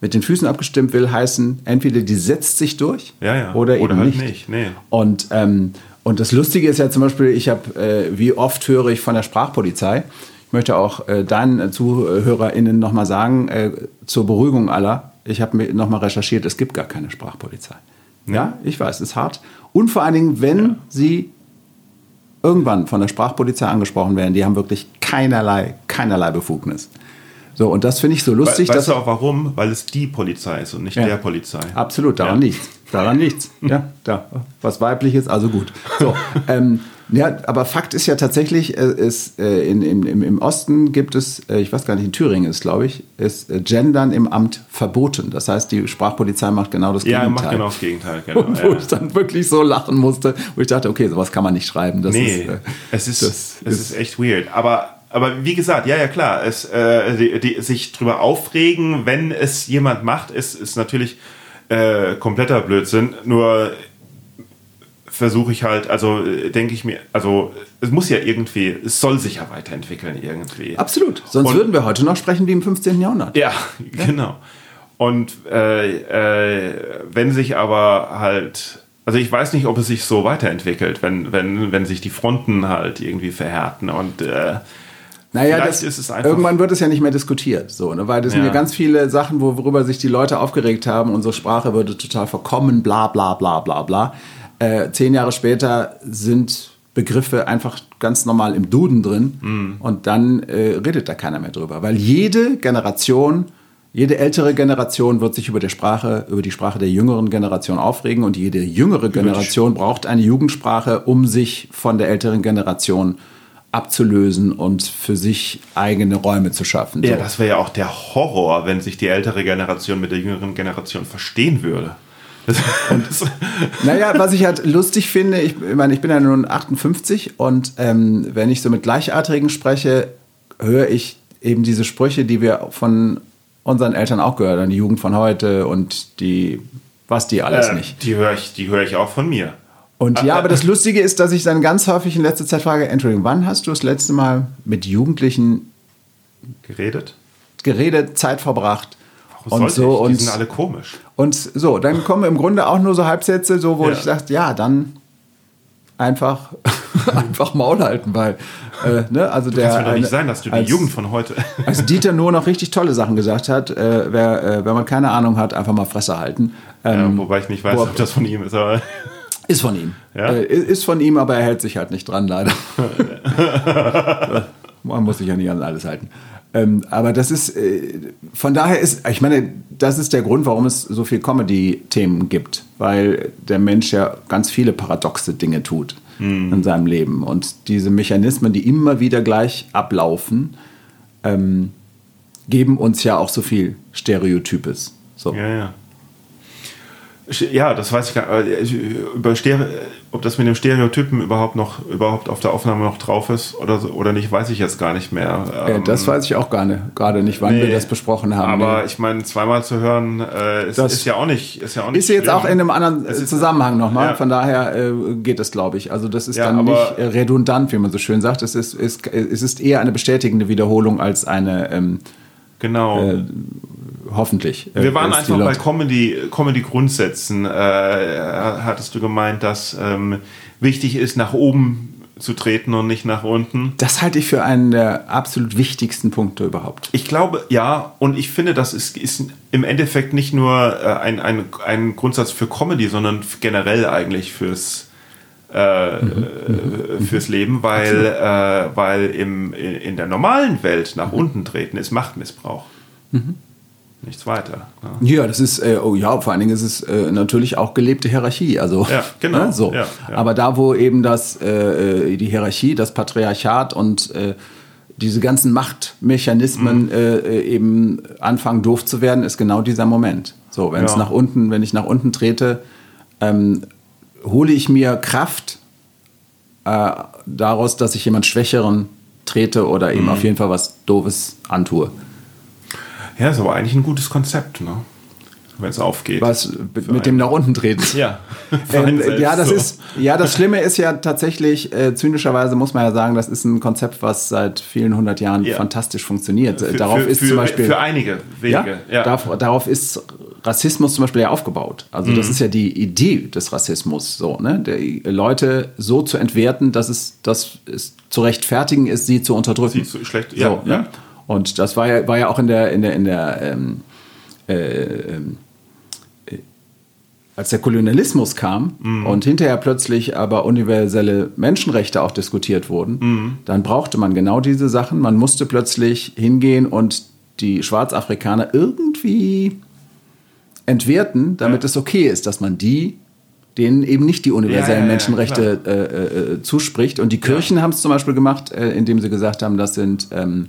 mit den Füßen abgestimmt, will heißen, entweder die setzt sich durch Ja, oder, Oder eben halt nicht. nicht, nee. Und, ähm, und das Lustige ist ja zum Beispiel, ich habe, äh, wie oft höre ich von der Sprachpolizei, ich möchte auch äh, deinen ZuhörerInnen nochmal sagen, äh, zur Beruhigung aller, ich habe mir nochmal recherchiert, es gibt gar keine Sprachpolizei. Ja, ich weiß, ist hart. Und vor allen Dingen, wenn sie irgendwann von der Sprachpolizei angesprochen werden, die haben wirklich keinerlei, keinerlei Befugnis. So, und das finde ich so lustig, We dass weißt du auch warum? Weil es die Polizei ist und nicht Ja. der Polizei. Absolut, daran Ja. nichts. Daran nichts. Ja, da. Was weibliches, also gut. So, (laughs) ähm, ja, aber Fakt ist ja tatsächlich, äh, ist, äh, in, im, im, im Osten gibt es, äh, ich weiß gar nicht, in Thüringen ist, glaube ich, ist äh, Gendern im Amt verboten. Das heißt, die Sprachpolizei macht genau das Ja, Gegenteil. macht genau das Gegenteil. (laughs) Genau, Und wo ja. ich dann wirklich so lachen musste, wo ich dachte, okay, sowas kann man nicht schreiben. Das Nee, ist, äh, es, ist, es ist echt weird. Aber, aber wie gesagt, ja, ja, klar, es, äh, die, die, sich drüber aufregen, wenn es jemand macht, ist, ist natürlich äh, kompletter Blödsinn. Nur versuche ich halt, also äh, denke ich mir, also es muss ja irgendwie, es soll sich ja weiterentwickeln irgendwie. Absolut. Sonst Und- würden wir heute noch sprechen wie im 15. Jahrhundert. Ja, genau. Und äh, äh, wenn sich aber halt, also ich weiß nicht, ob es sich so weiterentwickelt, wenn, wenn, wenn sich die Fronten halt irgendwie verhärten und äh, Naja, das, irgendwann wird es ja nicht mehr diskutiert, so, ne? weil das sind Ja. ja ganz viele Sachen, wo- worüber sich die Leute aufgeregt haben. Unsere Sprache würde total verkommen, bla bla bla bla bla. Äh, zehn Jahre später sind Begriffe einfach ganz normal im Duden drin Mhm. und dann äh, redet da keiner mehr drüber, weil jede Generation, jede ältere Generation wird sich über die Sprache, über die Sprache der jüngeren Generation aufregen und jede jüngere Generation braucht eine Jugendsprache, um sich von der älteren Generation abzulösen und für sich eigene Räume zu schaffen. ja, So. das wäre ja auch der Horror, wenn sich die ältere Generation mit der jüngeren Generation verstehen würde. (laughs) Naja, was ich halt lustig finde, ich, ich meine, ich bin ja nun 58 und ähm, wenn ich so mit Gleichaltrigen spreche, höre ich eben diese Sprüche, die wir von unseren Eltern auch gehört haben, die Jugend von heute und die, was die alles äh, nicht. Die höre ich, die höre ich auch von mir. Und ja, aber das Lustige ist, dass ich dann ganz häufig in letzter Zeit frage, Entschuldigung, wann hast du das letzte Mal mit Jugendlichen Geredet? geredet, Zeit verbracht? Warum und so ich? und Die sind alle komisch. Und so, dann kommen im Grunde auch nur so Halbsätze, so, wo Ja. ich dachte, ja, dann einfach, (laughs) einfach Maul halten, weil, äh, ne, also der. Kann es mir doch nicht sein, dass du die als, Jugend von heute. (laughs) Als Dieter nur noch richtig tolle Sachen gesagt hat, äh, wer, äh, wenn man keine Ahnung hat, einfach mal Fresse halten. ja, Ähm, wobei ich nicht weiß, wo- ob das von ihm ist, aber. (laughs) ist von ihm. Ja? Äh, ist von ihm, aber er hält sich halt nicht dran, leider. Man muss sich ja nicht an alles halten. Ähm, aber das ist, äh, von daher ist, ich meine, das ist der Grund, warum es so viel Comedy-Themen gibt, weil der Mensch ja ganz viele paradoxe Dinge tut in seinem Leben. Und diese Mechanismen, die immer wieder gleich ablaufen, ähm, geben uns ja auch so viel Stereotypes. So. Ja, ja. Ja, das weiß ich gar nicht. Über Stere ob das mit dem Stereotypen überhaupt noch überhaupt auf der Aufnahme noch drauf ist oder, so, oder nicht, weiß ich jetzt gar nicht mehr. Äh, Ähm, das weiß ich auch gar nicht, gerade nicht, wann wir nee. das besprochen haben. Aber Nee. ich meine, zweimal zu hören, äh, ist, Das ist ja auch nicht. Ist ja auch nicht Ist jetzt auch in einem anderen ist- Zusammenhang nochmal. Ja. Von daher äh, geht das, glaube ich. Also das ist Ja, dann nicht äh, redundant, wie man so schön sagt. Es ist, ist, es ist eher eine bestätigende Wiederholung als eine ähm, Genau. äh, hoffentlich. äh, Wir waren einfach bei Leute- Comedy, Comedy Grundsätzen. Äh, hattest du gemeint, dass ähm, wichtig ist, nach oben zu treten und nicht nach unten? Das halte ich für einen der absolut wichtigsten Punkte überhaupt. Ich glaube, ja, und ich finde, das ist, ist im Endeffekt nicht nur äh, ein, ein, ein Grundsatz für Comedy, sondern generell eigentlich fürs, äh, mhm. fürs Leben, weil, äh, weil im, in der normalen Welt nach unten treten ist Machtmissbrauch. Mhm. Nichts weiter. Ja, ja das ist, äh, oh ja, vor allen Dingen ist es äh, natürlich auch gelebte Hierarchie. Also, ja, genau. Ne, so. Ja, ja. Aber da, wo eben das, äh, die Hierarchie, das Patriarchat und äh, diese ganzen Machtmechanismen mhm. Äh, eben anfangen doof zu werden, ist genau dieser Moment. So, wenn es nach unten, wenn ich nach unten trete, ähm, hole ich mir Kraft äh, daraus, dass ich jemand Schwächeren trete oder eben mhm. auf jeden Fall was Doofes antue. Ja, ist aber eigentlich ein gutes Konzept, ne? wenn es aufgeht. Was mit dem nach unten treten. Ja. (laughs) ähm, ja, das so. ist, ja, das Schlimme ist ja tatsächlich, äh, zynischerweise muss man ja sagen, das ist ein Konzept, was seit vielen hundert Jahren ja. fantastisch funktioniert. Für, darauf für, ist für, zum Beispiel. Für einige wenige. Ja, ja. Darauf, darauf ist Rassismus zum Beispiel ja aufgebaut. Also, mhm. das ist ja die Idee des Rassismus, so, ne? Die Leute so zu entwerten, dass es, dass es zu rechtfertigen ist, sie zu unterdrücken. Sie zu schlecht, ja. So, ne? Und das war ja, war ja auch in der, in der, in der ähm, äh, ähm, als der Kolonialismus kam mhm. und hinterher plötzlich aber universelle Menschenrechte auch diskutiert wurden, mhm. dann brauchte man genau diese Sachen. Man musste plötzlich hingehen und die Schwarzafrikaner irgendwie entwerten, damit ja. es okay ist, dass man die denen eben nicht die universellen ja, ja, Menschenrechte äh, äh, zuspricht. Und die Kirchen haben es zum Beispiel gemacht, äh, indem sie gesagt haben, das sind ähm,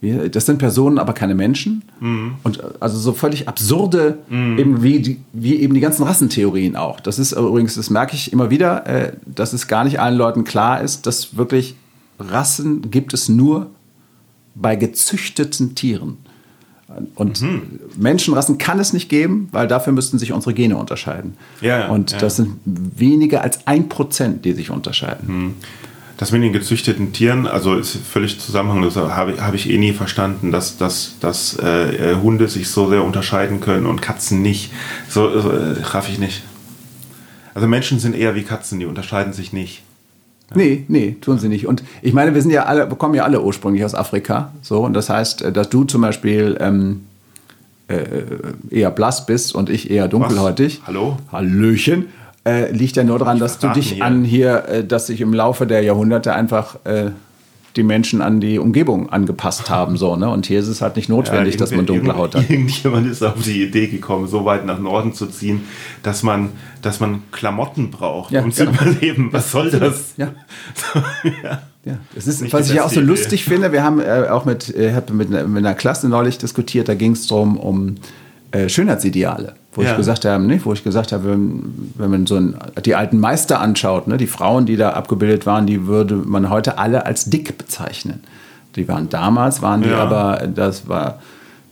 das sind Personen, aber keine Menschen. Mhm. Und also so völlig absurde, mhm. eben wie, die, wie eben die ganzen Rassentheorien auch. Das ist übrigens, das merke ich immer wieder, äh, dass es gar nicht allen Leuten klar ist, dass wirklich Rassen gibt es nur bei gezüchteten Tieren. Und mhm. Menschenrassen kann es nicht geben, weil dafür müssten sich unsere Gene unterscheiden. Ja, und ja. das sind weniger als ein Prozent, die sich unterscheiden. Das mit den gezüchteten Tieren, also ist völlig zusammenhanglos, habe hab ich eh nie verstanden, dass, dass, dass äh, Hunde sich so sehr unterscheiden können und Katzen nicht. So, so äh, raff ich nicht. Also Menschen sind eher wie Katzen, die unterscheiden sich nicht. Ja. Nee, nee, tun sie nicht. Und ich meine, wir sind ja alle, kommen ja alle ursprünglich aus Afrika. So, und das heißt, äh, dass du zum Beispiel ähm, äh, eher blass bist und ich eher dunkelhäutig. Was? Hallo? Hallöchen äh, liegt ja nur daran, dass du dich hier. an hier, äh, dass sich im Laufe der Jahrhunderte einfach äh, die Menschen an die Umgebung angepasst haben. So, ne? Und hier ist es halt nicht notwendig, ja, dass man dunkle Haut hat. Irgendjemand ist auf die Idee gekommen, so weit nach Norden zu ziehen, dass man, dass man Klamotten braucht, ja, um genau. zu überleben. Was soll das? Ja. So, ja. Ja, das ist, Nicht was ich auch so Idee. lustig finde, wir haben äh, auch mit, äh, mit, mit, einer Klasse neulich diskutiert, da ging es darum, um äh, Schönheitsideale. Wo ja. ich gesagt habe, ne, wo ich gesagt habe, wenn, wenn man so ein, die alten Meister anschaut, ne, die Frauen, die da abgebildet waren, die würde man heute alle als dick bezeichnen. Die waren damals, waren die ja. aber, das war,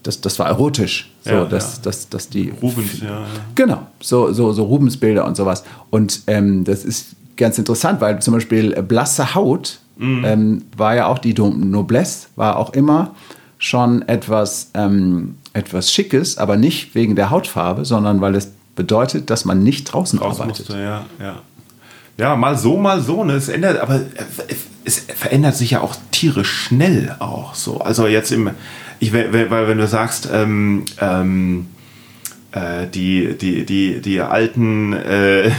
das, das war erotisch. So, ja, dass, ja. Dass, dass die. Rubens, ja. Genau, so, so, so Rubensbilder und sowas. Und ähm, das ist ganz interessant, weil zum Beispiel blasse Haut mhm. ähm, war ja auch die Noblesse, war auch immer schon etwas ähm, etwas Schickes, aber nicht wegen der Hautfarbe, sondern weil es bedeutet, dass man nicht draußen, draußen arbeitet. Musste, ja, ja. ja, mal so, mal so. Ne? Es ändert, aber es verändert sich ja auch tierisch schnell auch so. Also jetzt im, ich, weil wenn du sagst, ähm, ähm, äh, die, die, die, die alten äh, (laughs) äh,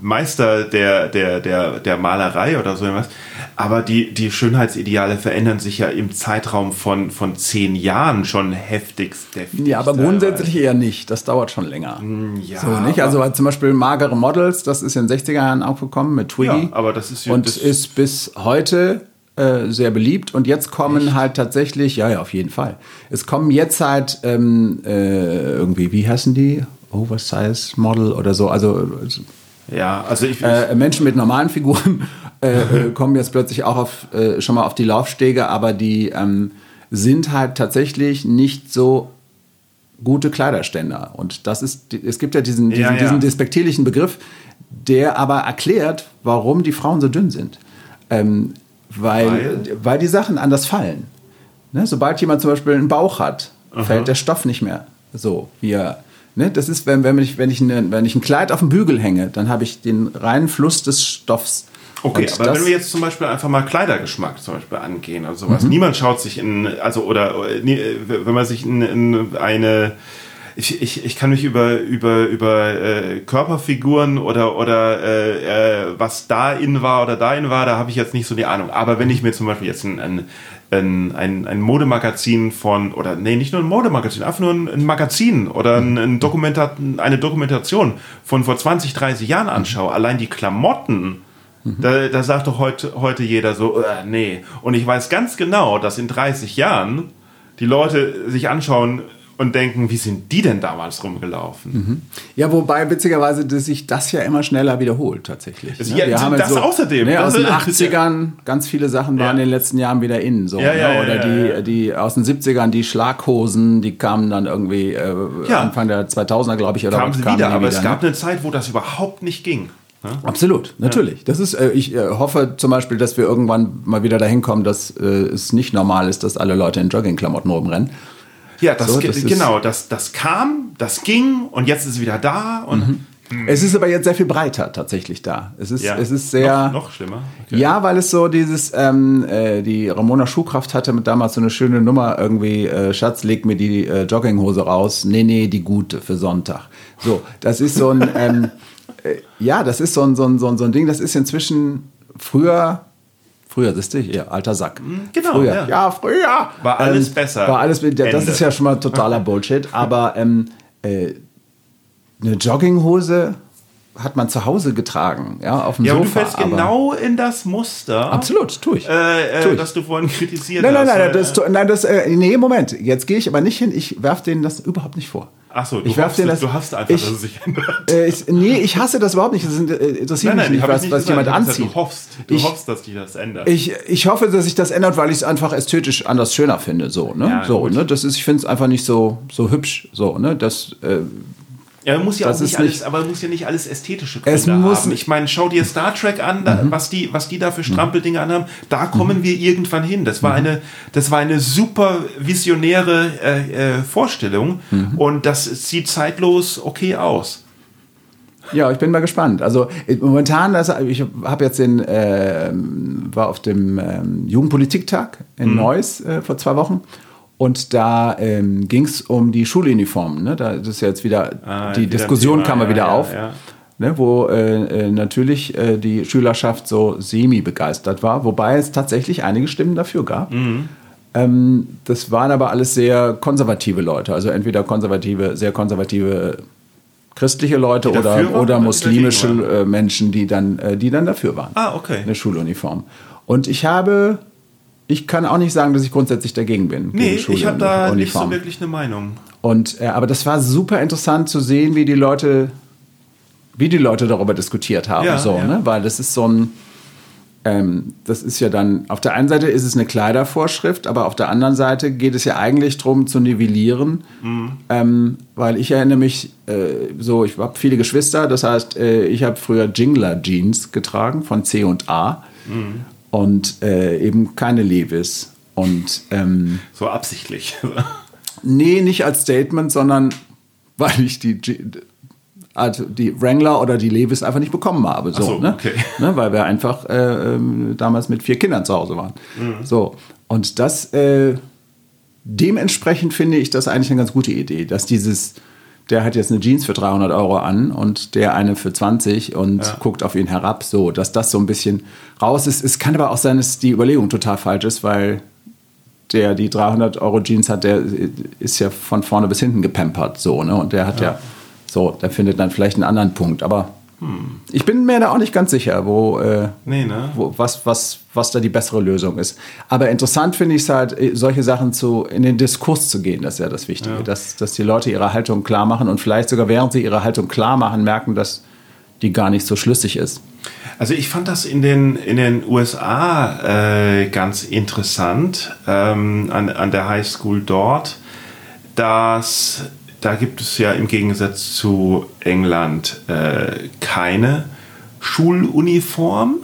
Meister der, der, der, der Malerei oder so irgendwas. Aber die, die Schönheitsideale verändern sich ja im Zeitraum von, von zehn Jahren schon heftigst deftig. Ja, aber grundsätzlich eher nicht. Das dauert schon länger. Hm, ja, so, nicht? Also zum Beispiel magere Models, das ist in den 60er Jahren aufgekommen mit Twiggy. Ja, aber das ist Und das ist bis heute äh, sehr beliebt und jetzt kommen Echt? halt tatsächlich, ja, ja, auf jeden Fall. Es kommen jetzt halt ähm, äh, irgendwie, wie heißen die? Oversize Model oder so. Also, ja, also ich, äh, Menschen mit normalen Figuren (laughs) äh, äh, kommen jetzt plötzlich auch auf, schon mal auf die Laufstege, aber die ähm, sind halt tatsächlich nicht so gute Kleiderständer. Und das ist, es gibt ja diesen, diesen, ja, ja. diesen despektierlichen Begriff, der aber erklärt, warum die Frauen so dünn sind. Ähm, weil, weil? weil die Sachen anders fallen. Ne? Sobald jemand zum Beispiel einen Bauch hat, Aha. fällt der Stoff nicht mehr so, wie er. Ne? Das ist, wenn, wenn, ich, wenn, ich eine, wenn ich ein Kleid auf dem Bügel hänge, dann habe ich den reinen Fluss des Stoffs. Okay, Und aber wenn wir jetzt zum Beispiel einfach mal Kleidergeschmack zum Beispiel angehen oder sowas. Mhm. Niemand schaut sich in, also oder wenn man sich in, in eine ich, ich, ich kann mich über, über, über äh, Körperfiguren oder, oder äh, äh, was da in war oder da in war, da habe ich jetzt nicht so die Ahnung. Aber wenn ich mir zum Beispiel jetzt ein, ein, ein, ein, Modemagazin von, oder nee, nicht nur ein Modemagazin, einfach nur ein, ein Magazin oder ein, ein Dokumenta eine Dokumentation von vor 20, 30 Jahren anschaue, allein die Klamotten, da, da sagt doch heute, heute jeder so, äh, nee. Und ich weiß ganz genau, dass in 30 Jahren die Leute sich anschauen, und denken, wie sind die denn damals rumgelaufen? Mhm. Ja, wobei witzigerweise dass sich das ja immer schneller wiederholt tatsächlich. Das, ne? ja, Wir haben das so, außerdem. Ne, aus den 80ern, ganz viele Sachen waren ja. in den letzten Jahren wieder in. So, ja, ne? Oder die, die aus den 70ern, die Schlaghosen, die kamen dann irgendwie äh, Anfang der 2000er, glaube ich. Oder kamen sie wieder, aber wieder, es gab ne? eine Zeit, wo das überhaupt nicht ging. Ja? Absolut, natürlich. Ja. Das ist, äh, ich äh, hoffe zum Beispiel, dass wir irgendwann mal wieder dahin kommen, dass äh, es nicht normal ist, dass alle Leute in Joggingklamotten rumrennen. Ja, das, so, das genau, das, das kam, das ging und jetzt ist es wieder da und. Mhm. Es ist aber jetzt sehr viel breiter tatsächlich da. Es ist, ja. es ist sehr. Noch, noch schlimmer. Okay. Ja, weil es so dieses, ähm, äh, die Ramona Schuhkraft hatte mit damals so eine schöne Nummer irgendwie, äh, Schatz, leg mir die äh, Jogginghose raus. Nee, nee, die gute für Sonntag. So, das ist so ein, (laughs) ähm, äh, ja, das ist so ein, so, ein, so, ein, so ein Ding, das ist inzwischen früher Früher, siehst du, hier, alter Sack. Hm, genau. Früher. Ja. ja, früher. War alles ähm, besser. War alles, ja, das ist ja schon mal totaler (laughs) Bullshit. Aber ähm, äh, eine Jogginghose hat man zu Hause getragen, ja, auf dem ja, Sofa. Ja, du fällst genau in das Muster. Absolut, tue ich. Äh, äh, tu ich. Das du vorhin kritisiert nein, hast. Nein, nein, das, nein, das, äh, nee, Moment. Jetzt gehe ich aber nicht hin. Ich werfe denen das überhaupt nicht vor. Ach so, du, ich hoffst, das, du hast einfach, ich, dass es sich ändert. (laughs) Äh, ich, nee, ich hasse das überhaupt nicht. Das interessiert nein, nein, mich nicht, was, nicht was jemand anzieht. Du hoffst, du ich, hoffst, dass sich das ändert. Ich, ich hoffe, dass sich das ändert, weil ich es einfach ästhetisch anders schöner finde. So, ne? Ja, so, ne? Das ist, ich finde es einfach nicht so, so hübsch. So, ne? Das, äh, ja, muss ja das auch nicht alles, nicht, aber muss ja nicht alles ästhetische Gründe es muss haben. Ich meine, schau dir Star Trek an, da, mhm. was, die, was die da für Strampeldinge anhaben. Da kommen mhm. wir irgendwann hin. Das war, mhm. eine, das war eine super visionäre äh, äh, Vorstellung mhm. und das sieht zeitlos okay aus. Ja, ich bin mal gespannt. Also momentan, also ich habe jetzt den, äh, war auf dem ähm, Jugendpolitiktag in mhm. Neuss äh, vor zwei Wochen und da ähm, ging es um die Schuluniformen. Ne? Da ist jetzt wieder, ah, die wieder Diskussion kam ja wieder ja, auf. Ja. Ne, wo äh, äh, natürlich äh, die Schülerschaft so semi-begeistert war, wobei es tatsächlich einige Stimmen dafür gab. Mhm. Ähm, das waren aber alles sehr konservative Leute, also entweder konservative, sehr konservative christliche Leute oder, oder muslimische äh, Menschen, die dann, äh, die dann dafür waren. Ah, okay. Eine Schuluniform. Und ich habe ich kann auch nicht sagen, dass ich grundsätzlich dagegen bin. Nee, ich habe da nicht so wirklich eine Meinung. Und, äh, aber das war super interessant zu sehen, wie die Leute, wie die Leute darüber diskutiert haben. Ja, so, ja. Ne? Weil das ist so ein, ähm, das ist ja dann, auf der einen Seite ist es eine Kleidervorschrift, aber auf der anderen Seite geht es ja eigentlich darum zu nivellieren. Mhm. Ähm, weil ich erinnere mich, äh, so, ich habe viele Geschwister, das heißt, äh, ich habe früher Jingler Jeans getragen von C und A. Mhm und äh, eben keine Levis. Und, ähm, so absichtlich. nee, nicht als Statement, sondern weil ich die, also die Wrangler oder die Levis einfach nicht bekommen habe. So, so ne? okay. Ne, weil wir einfach äh, ähm, damals mit vier Kindern zu Hause waren. Mhm. So, und das äh, dementsprechend finde ich das eigentlich eine ganz gute Idee, dass dieses der hat jetzt eine Jeans für 300 Euro an und der eine für 20 und ja. guckt auf ihn herab, so, dass das so ein bisschen raus ist. Es kann aber auch sein, dass die Überlegung total falsch ist, weil der die 300 Euro Jeans hat, der ist ja von vorne bis hinten gepampert, so, ne? Und der hat ja, ja so, der findet dann vielleicht einen anderen Punkt, aber hm. Ich bin mir da auch nicht ganz sicher, wo, äh, nee, ne? wo, was, was, was da die bessere Lösung ist. Aber interessant finde ich es halt, äh, solche Sachen zu, in den Diskurs zu gehen, das ist ja das Wichtige. Ja. Dass, dass die Leute ihre Haltung klar machen und vielleicht sogar während sie ihre Haltung klar machen, merken, dass die gar nicht so schlüssig ist. Also ich fand das in den, in den USA äh, ganz interessant, ähm, an, an der High School dort, dass da gibt es ja im Gegensatz zu England äh, keine Schuluniform.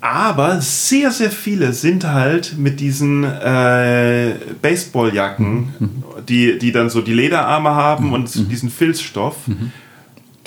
Aber sehr, sehr viele sind halt mit diesen äh, Baseballjacken, mhm. die, die dann so die Lederarme haben mhm. und diesen Filzstoff, mhm.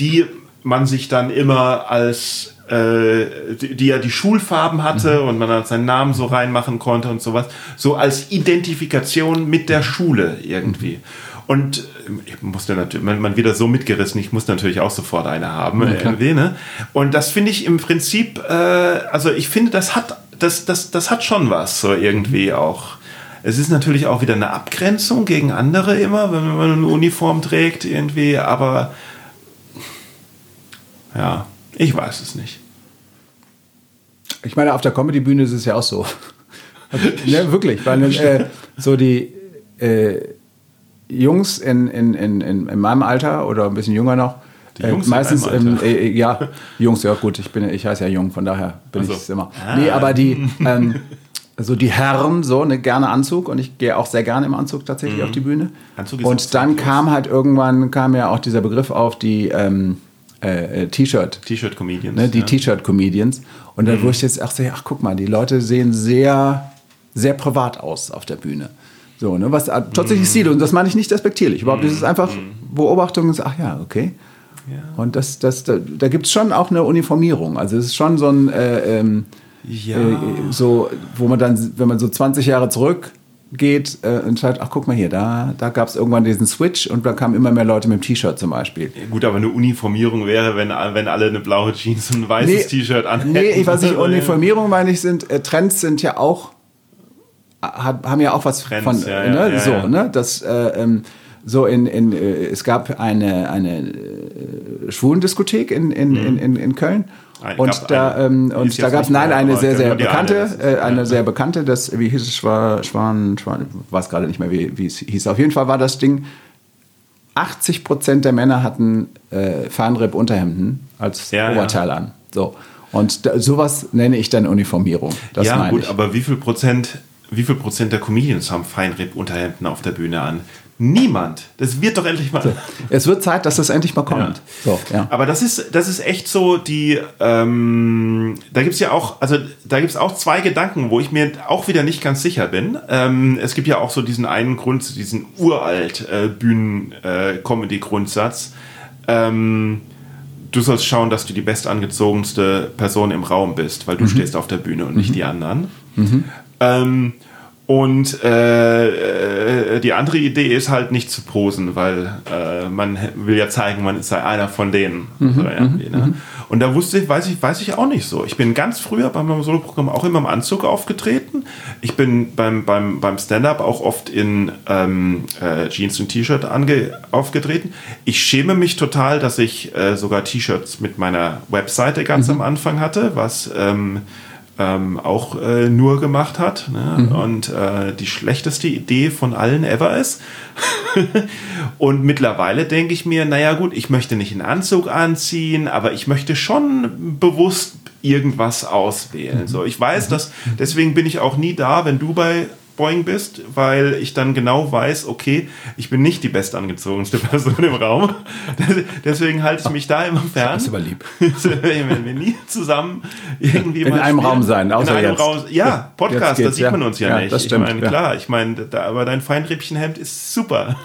die man sich dann immer als äh, die, die, ja die Schulfarben hatte mhm. und man dann seinen Namen so reinmachen konnte und sowas, so als Identifikation mit der Schule irgendwie. Und äh, ich musste natürlich, man, man wieder so mitgerissen, ich muss natürlich auch sofort eine haben. Ja, irgendwie, ne? Und das finde ich im Prinzip, äh, also ich finde, das hat, das, das, das hat schon was, so irgendwie auch. Es ist natürlich auch wieder eine Abgrenzung gegen andere immer, wenn man eine Uniform trägt, irgendwie, aber ja, ich weiß es nicht. Ich meine, auf der Comedy-Bühne ist es ja auch so. Also, (laughs) ne, wirklich, weil äh, so die äh, Jungs in, in, in, in meinem Alter oder ein bisschen jünger noch, äh, meistens, ähm, äh, ja, Jungs, ja gut, ich bin, ich heiße ja jung, von daher bin also. ich es immer. Ah. Nee, aber die, (laughs) ähm, so die Herren, so, ne, gerne Anzug und ich gehe auch sehr gerne im Anzug tatsächlich mhm. auf die Bühne. Anzug ist und dann kam halt irgendwann, kam ja auch dieser Begriff auf die ähm, äh, äh T-Shirt. T-Shirt-Comedians. Ne, die ja. T-Shirt-Comedians. Und dann mhm. wurde ich jetzt auch so, ach guck mal, die Leute sehen sehr, sehr privat aus auf der Bühne. So, ne, was tatsächlich mhm. Stil, und das meine ich nicht respektierlich. Überhaupt, das ist mhm. einfach mhm. Beobachtung, ach ja, okay. Ja. Und das, das, da, da gibt es schon auch eine Uniformierung. Also es ist schon so ein, äh, ähm, ja. äh, so, wo man dann, wenn man so 20 Jahre zurück geht äh, und sagt, ach guck mal hier, da, da gab es irgendwann diesen Switch und da kamen immer mehr Leute mit dem T-Shirt zum Beispiel. Gut, aber eine Uniformierung wäre, wenn, wenn alle eine blaue Jeans und ein weißes nee, T-Shirt anhätten. Nee, ich weiß nicht, (laughs) Uniformierung meine ich, sind, äh, Trends sind ja auch, haben ja auch was Trends, von, ja, ne, ja, so, ne, das, äh, ähm, so in, in äh, es gab eine, eine äh, Schwulendiskothek in, in, mhm. in, in, in Köln und da, ähm, und da gab es, nein, eine sehr, sehr bekannte, eine, äh, eine ja. sehr bekannte, das, wie hieß es, Schwan, Schwan, Schwan weiß gerade nicht mehr, wie, wie es hieß. Auf jeden Fall war das Ding, 80 Prozent der Männer hatten äh, Fahrenripp-Unterhemden als ja, Oberteil ja. an. So. Und da, sowas nenne ich dann Uniformierung. Das ja, gut, ich. aber wie viel Prozent, wie viel Prozent der Comedians haben Feinripp-Unterhemden auf der Bühne an? Niemand. Das wird doch endlich mal. So. Es wird Zeit, dass das endlich mal kommt. Ja. So, ja. Aber das ist, das ist echt so die. Ähm, da gibt es ja auch, also da gibt es auch zwei Gedanken, wo ich mir auch wieder nicht ganz sicher bin. Ähm, es gibt ja auch so diesen einen Grund, diesen uralt äh, Bühnen-Comedy-Grundsatz. Äh, ähm, du sollst schauen, dass du die bestangezogenste Person im Raum bist, weil du mhm. stehst auf der Bühne und mhm. nicht die anderen. Mhm. Ähm, und äh, äh, die andere Idee ist halt nicht zu posen, weil äh, man will ja zeigen, man sei einer von denen. Mhm, mhm, ne? Mhm. Und da wusste ich, weiß ich, weiß ich auch nicht so. Ich bin ganz früher bei meinem Soloprogramm auch immer im Anzug aufgetreten. Ich bin beim, beim, beim Stand-up auch oft in ähm, äh, Jeans und T-Shirt aufgetreten. Ich schäme mich total, dass ich äh, sogar T-Shirts mit meiner Webseite ganz mhm. am Anfang hatte, was ähm, ähm, auch äh, nur gemacht hat ne? mhm. und äh, die schlechteste Idee von allen ever ist. (laughs) und mittlerweile denke ich mir, naja gut, ich möchte nicht einen Anzug anziehen, aber ich möchte schon bewusst irgendwas auswählen. Mhm. So, ich weiß, dass deswegen bin ich auch nie da, wenn du bei Boeing bist, weil ich dann genau weiß, okay, ich bin nicht die bestangezogenste (laughs) Person im Raum. (laughs) Deswegen halte ich mich da immer fern. Das ist aber lieb. (laughs) Wenn wir nie zusammen irgendwie in einem spielen. Raum sein, außer in einem jetzt. Raum, ja, Podcast, da sieht man uns ja, ja nicht. Das stimmt, ich meine, ja. klar, ich meine, da, aber dein Feinrippchenhemd ist super.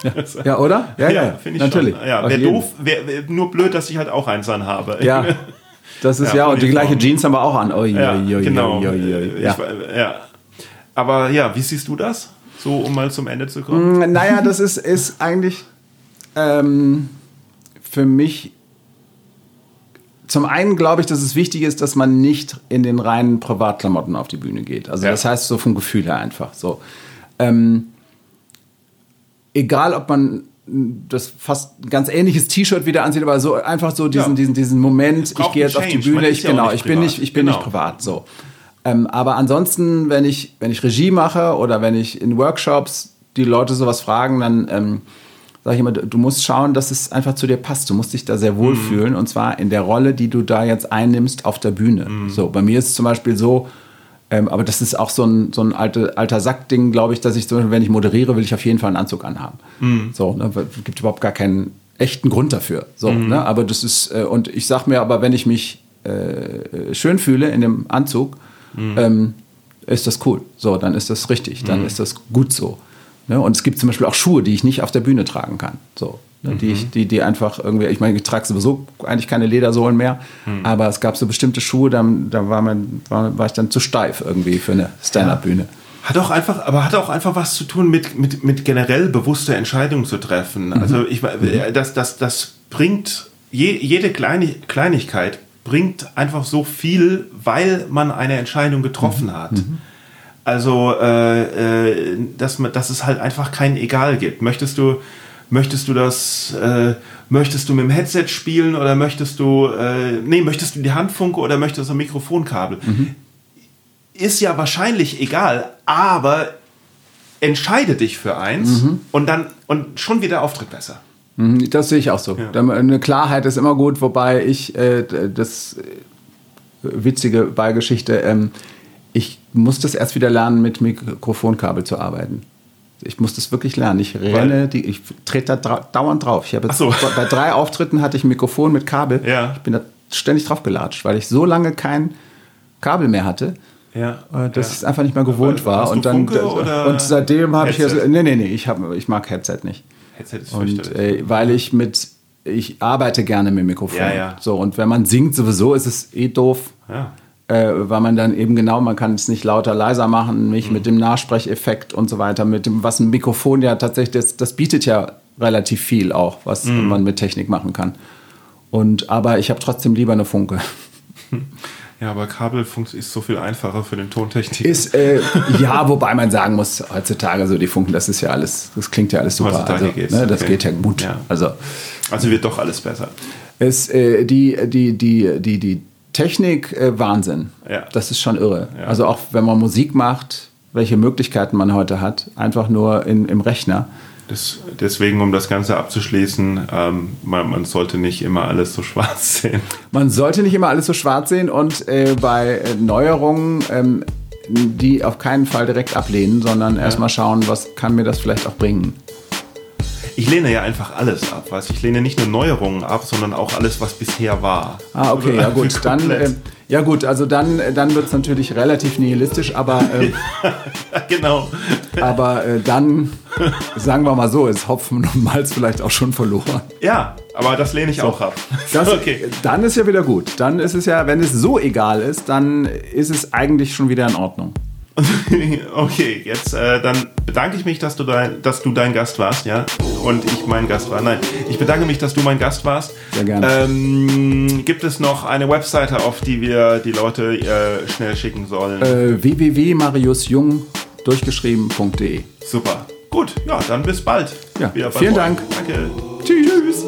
Ja, oder? Ja, ja, ja finde ich natürlich. Schon. Ja, wäre doof, wäre wär nur blöd, dass ich halt auch eins anhabe. Ja. Das ist ja, und die gleiche Jeans haben wir auch an. Oh, ja, genau. ja. Aber ja, wie siehst du das? So, um mal zum Ende zu kommen. Mm, naja, das ist, ist eigentlich ähm, für mich. Zum einen glaube ich, dass es wichtig ist, dass man nicht in den reinen Privatklamotten auf die Bühne geht. Also ja. das heißt so vom Gefühl her einfach so. Ähm, egal, ob man das fast ein ganz ähnliches T-Shirt wieder anzieht, aber so einfach so diesen, ja. diesen, diesen Moment, ich gehe jetzt auf die Bühne, ich, ja genau, ich bin nicht, ich bin genau. nicht privat. So. Ähm, aber ansonsten, wenn ich, wenn ich Regie mache oder wenn ich in Workshops die Leute sowas fragen, dann ähm, sage ich immer, du musst schauen, dass es einfach zu dir passt. Du musst dich da sehr wohl mhm. fühlen und zwar in der Rolle, die du da jetzt einnimmst auf der Bühne. Mhm. So, bei mir ist es zum Beispiel so, ähm, aber das ist auch so ein, so ein alte, alter Sackding, glaube ich, dass ich zum Beispiel, wenn ich moderiere, will ich auf jeden Fall einen Anzug anhaben. Mhm. So, ne, gibt überhaupt gar keinen echten Grund dafür. So, mhm. ne, aber das ist, äh, und ich sage mir aber, wenn ich mich äh, schön fühle in dem Anzug, mhm. ähm, ist das cool. So, dann ist das richtig, dann mhm. ist das gut so. Ne? Und es gibt zum Beispiel auch Schuhe, die ich nicht auf der Bühne tragen kann. So, ne? die, ich, die, die einfach irgendwie, ich meine, ich trage sowieso eigentlich keine Ledersohlen mehr, mhm. aber es gab so bestimmte Schuhe, da, da war, man, war, war ich dann zu steif irgendwie für eine Stand-Up-Bühne. Hat auch einfach, aber hat auch einfach was zu tun mit, mit, mit generell bewusster Entscheidungen zu treffen. Mhm. Also ich äh, das, das, das bringt je, jede Kleinigkeit bringt einfach so viel, weil man eine Entscheidung getroffen Mhm. hat. Also, äh, äh, dass, man, dass es halt einfach kein Egal gibt. Möchtest du, möchtest du das, äh, möchtest du mit dem Headset spielen oder möchtest du, äh, nee, möchtest du die Handfunke oder möchtest du ein Mikrofonkabel? Ist ja wahrscheinlich egal, aber entscheide dich für eins und dann, und schon wieder Auftritt besser. Mhm, Das sehe ich auch so. Da- Eine Klarheit ist immer gut, wobei ich äh, das äh, witzige Beigeschichte, ähm, ich muss das erst wieder lernen, mit Mikrofonkabel zu arbeiten. Ich muss das wirklich lernen. Ich renne, die, ich trete da dauernd drauf. Ich habe so. (laughs) bei drei Auftritten hatte ich ein Mikrofon mit Kabel. Ja. Ich bin da ständig drauf gelatscht, weil ich so lange kein Kabel mehr hatte. Ja. äh, Dass ja. ich es einfach nicht mehr gewohnt Aber war. Und, dann, Funke und seitdem habe ich ja, nee, nee, nee, ich, hab, ich mag Headset nicht. Headset ist Und äh, weil ich mit, ich arbeite gerne mit Mikrofon. Ja, ja. So, und wenn man singt, sowieso ist es eh doof. Ja. Äh, weil man dann eben genau, man kann es nicht lauter, leiser machen, nicht Mhm. mit dem Nachsprecheffekt und so weiter, mit dem, was ein Mikrofon ja tatsächlich, das, das bietet ja relativ viel auch, was Mhm. man mit Technik machen kann. Und, aber ich habe trotzdem lieber eine Funke. (laughs) Ja, aber Kabelfunk ist so viel einfacher für den Tontechniker. Ist, äh, ja, wobei man sagen muss, heutzutage so die Funken, das ist ja alles, das klingt ja alles super. Heutzutage also, geht's, ne, das okay. geht ja gut. Ja. Also, also wird doch alles besser. Es, äh, die, die, die, die, die Technik, äh, Wahnsinn. Ja. Das ist schon irre. Ja. Also auch wenn man Musik macht, welche Möglichkeiten man heute hat, einfach nur in, im Rechner. Das, deswegen, um das Ganze abzuschließen, ähm, man, man sollte nicht immer alles so (laughs) schwarz sehen. Man sollte nicht immer alles so schwarz sehen und äh, bei äh, Neuerungen ähm, die auf keinen Fall direkt ablehnen, sondern erstmal schauen, was kann mir das vielleicht auch bringen. Ich lehne ja einfach alles ab, weißt du? Ich lehne nicht nur Neuerungen ab, sondern auch alles, was bisher war. Ah, okay, ja gut. (laughs) Dann, äh, ja gut, also dann, äh, dann wird es natürlich relativ nihilistisch, aber, (laughs) äh, genau. aber äh, dann, sagen wir mal so, ist Hopfen und Malz vielleicht auch schon verloren. Ja, aber das lehne ich auch ab. Das, (laughs) okay. Dann ist ja wieder gut. Dann ist es ja, wenn es so egal ist, dann ist es eigentlich schon wieder in Ordnung. (laughs) Okay, jetzt äh, dann bedanke ich mich, dass du, dein, dass du dein Gast warst, ja, und ich mein Gast war. Nein, ich bedanke mich, dass du mein Gast warst. Sehr gerne. Ähm, gibt es noch eine Webseite, auf die wir die Leute äh, schnell schicken sollen? Äh, www.mariusjung durchgeschrieben.de. Super. Gut, ja, dann bis bald. Ja, vielen euch. Dank. Danke. Tschüss.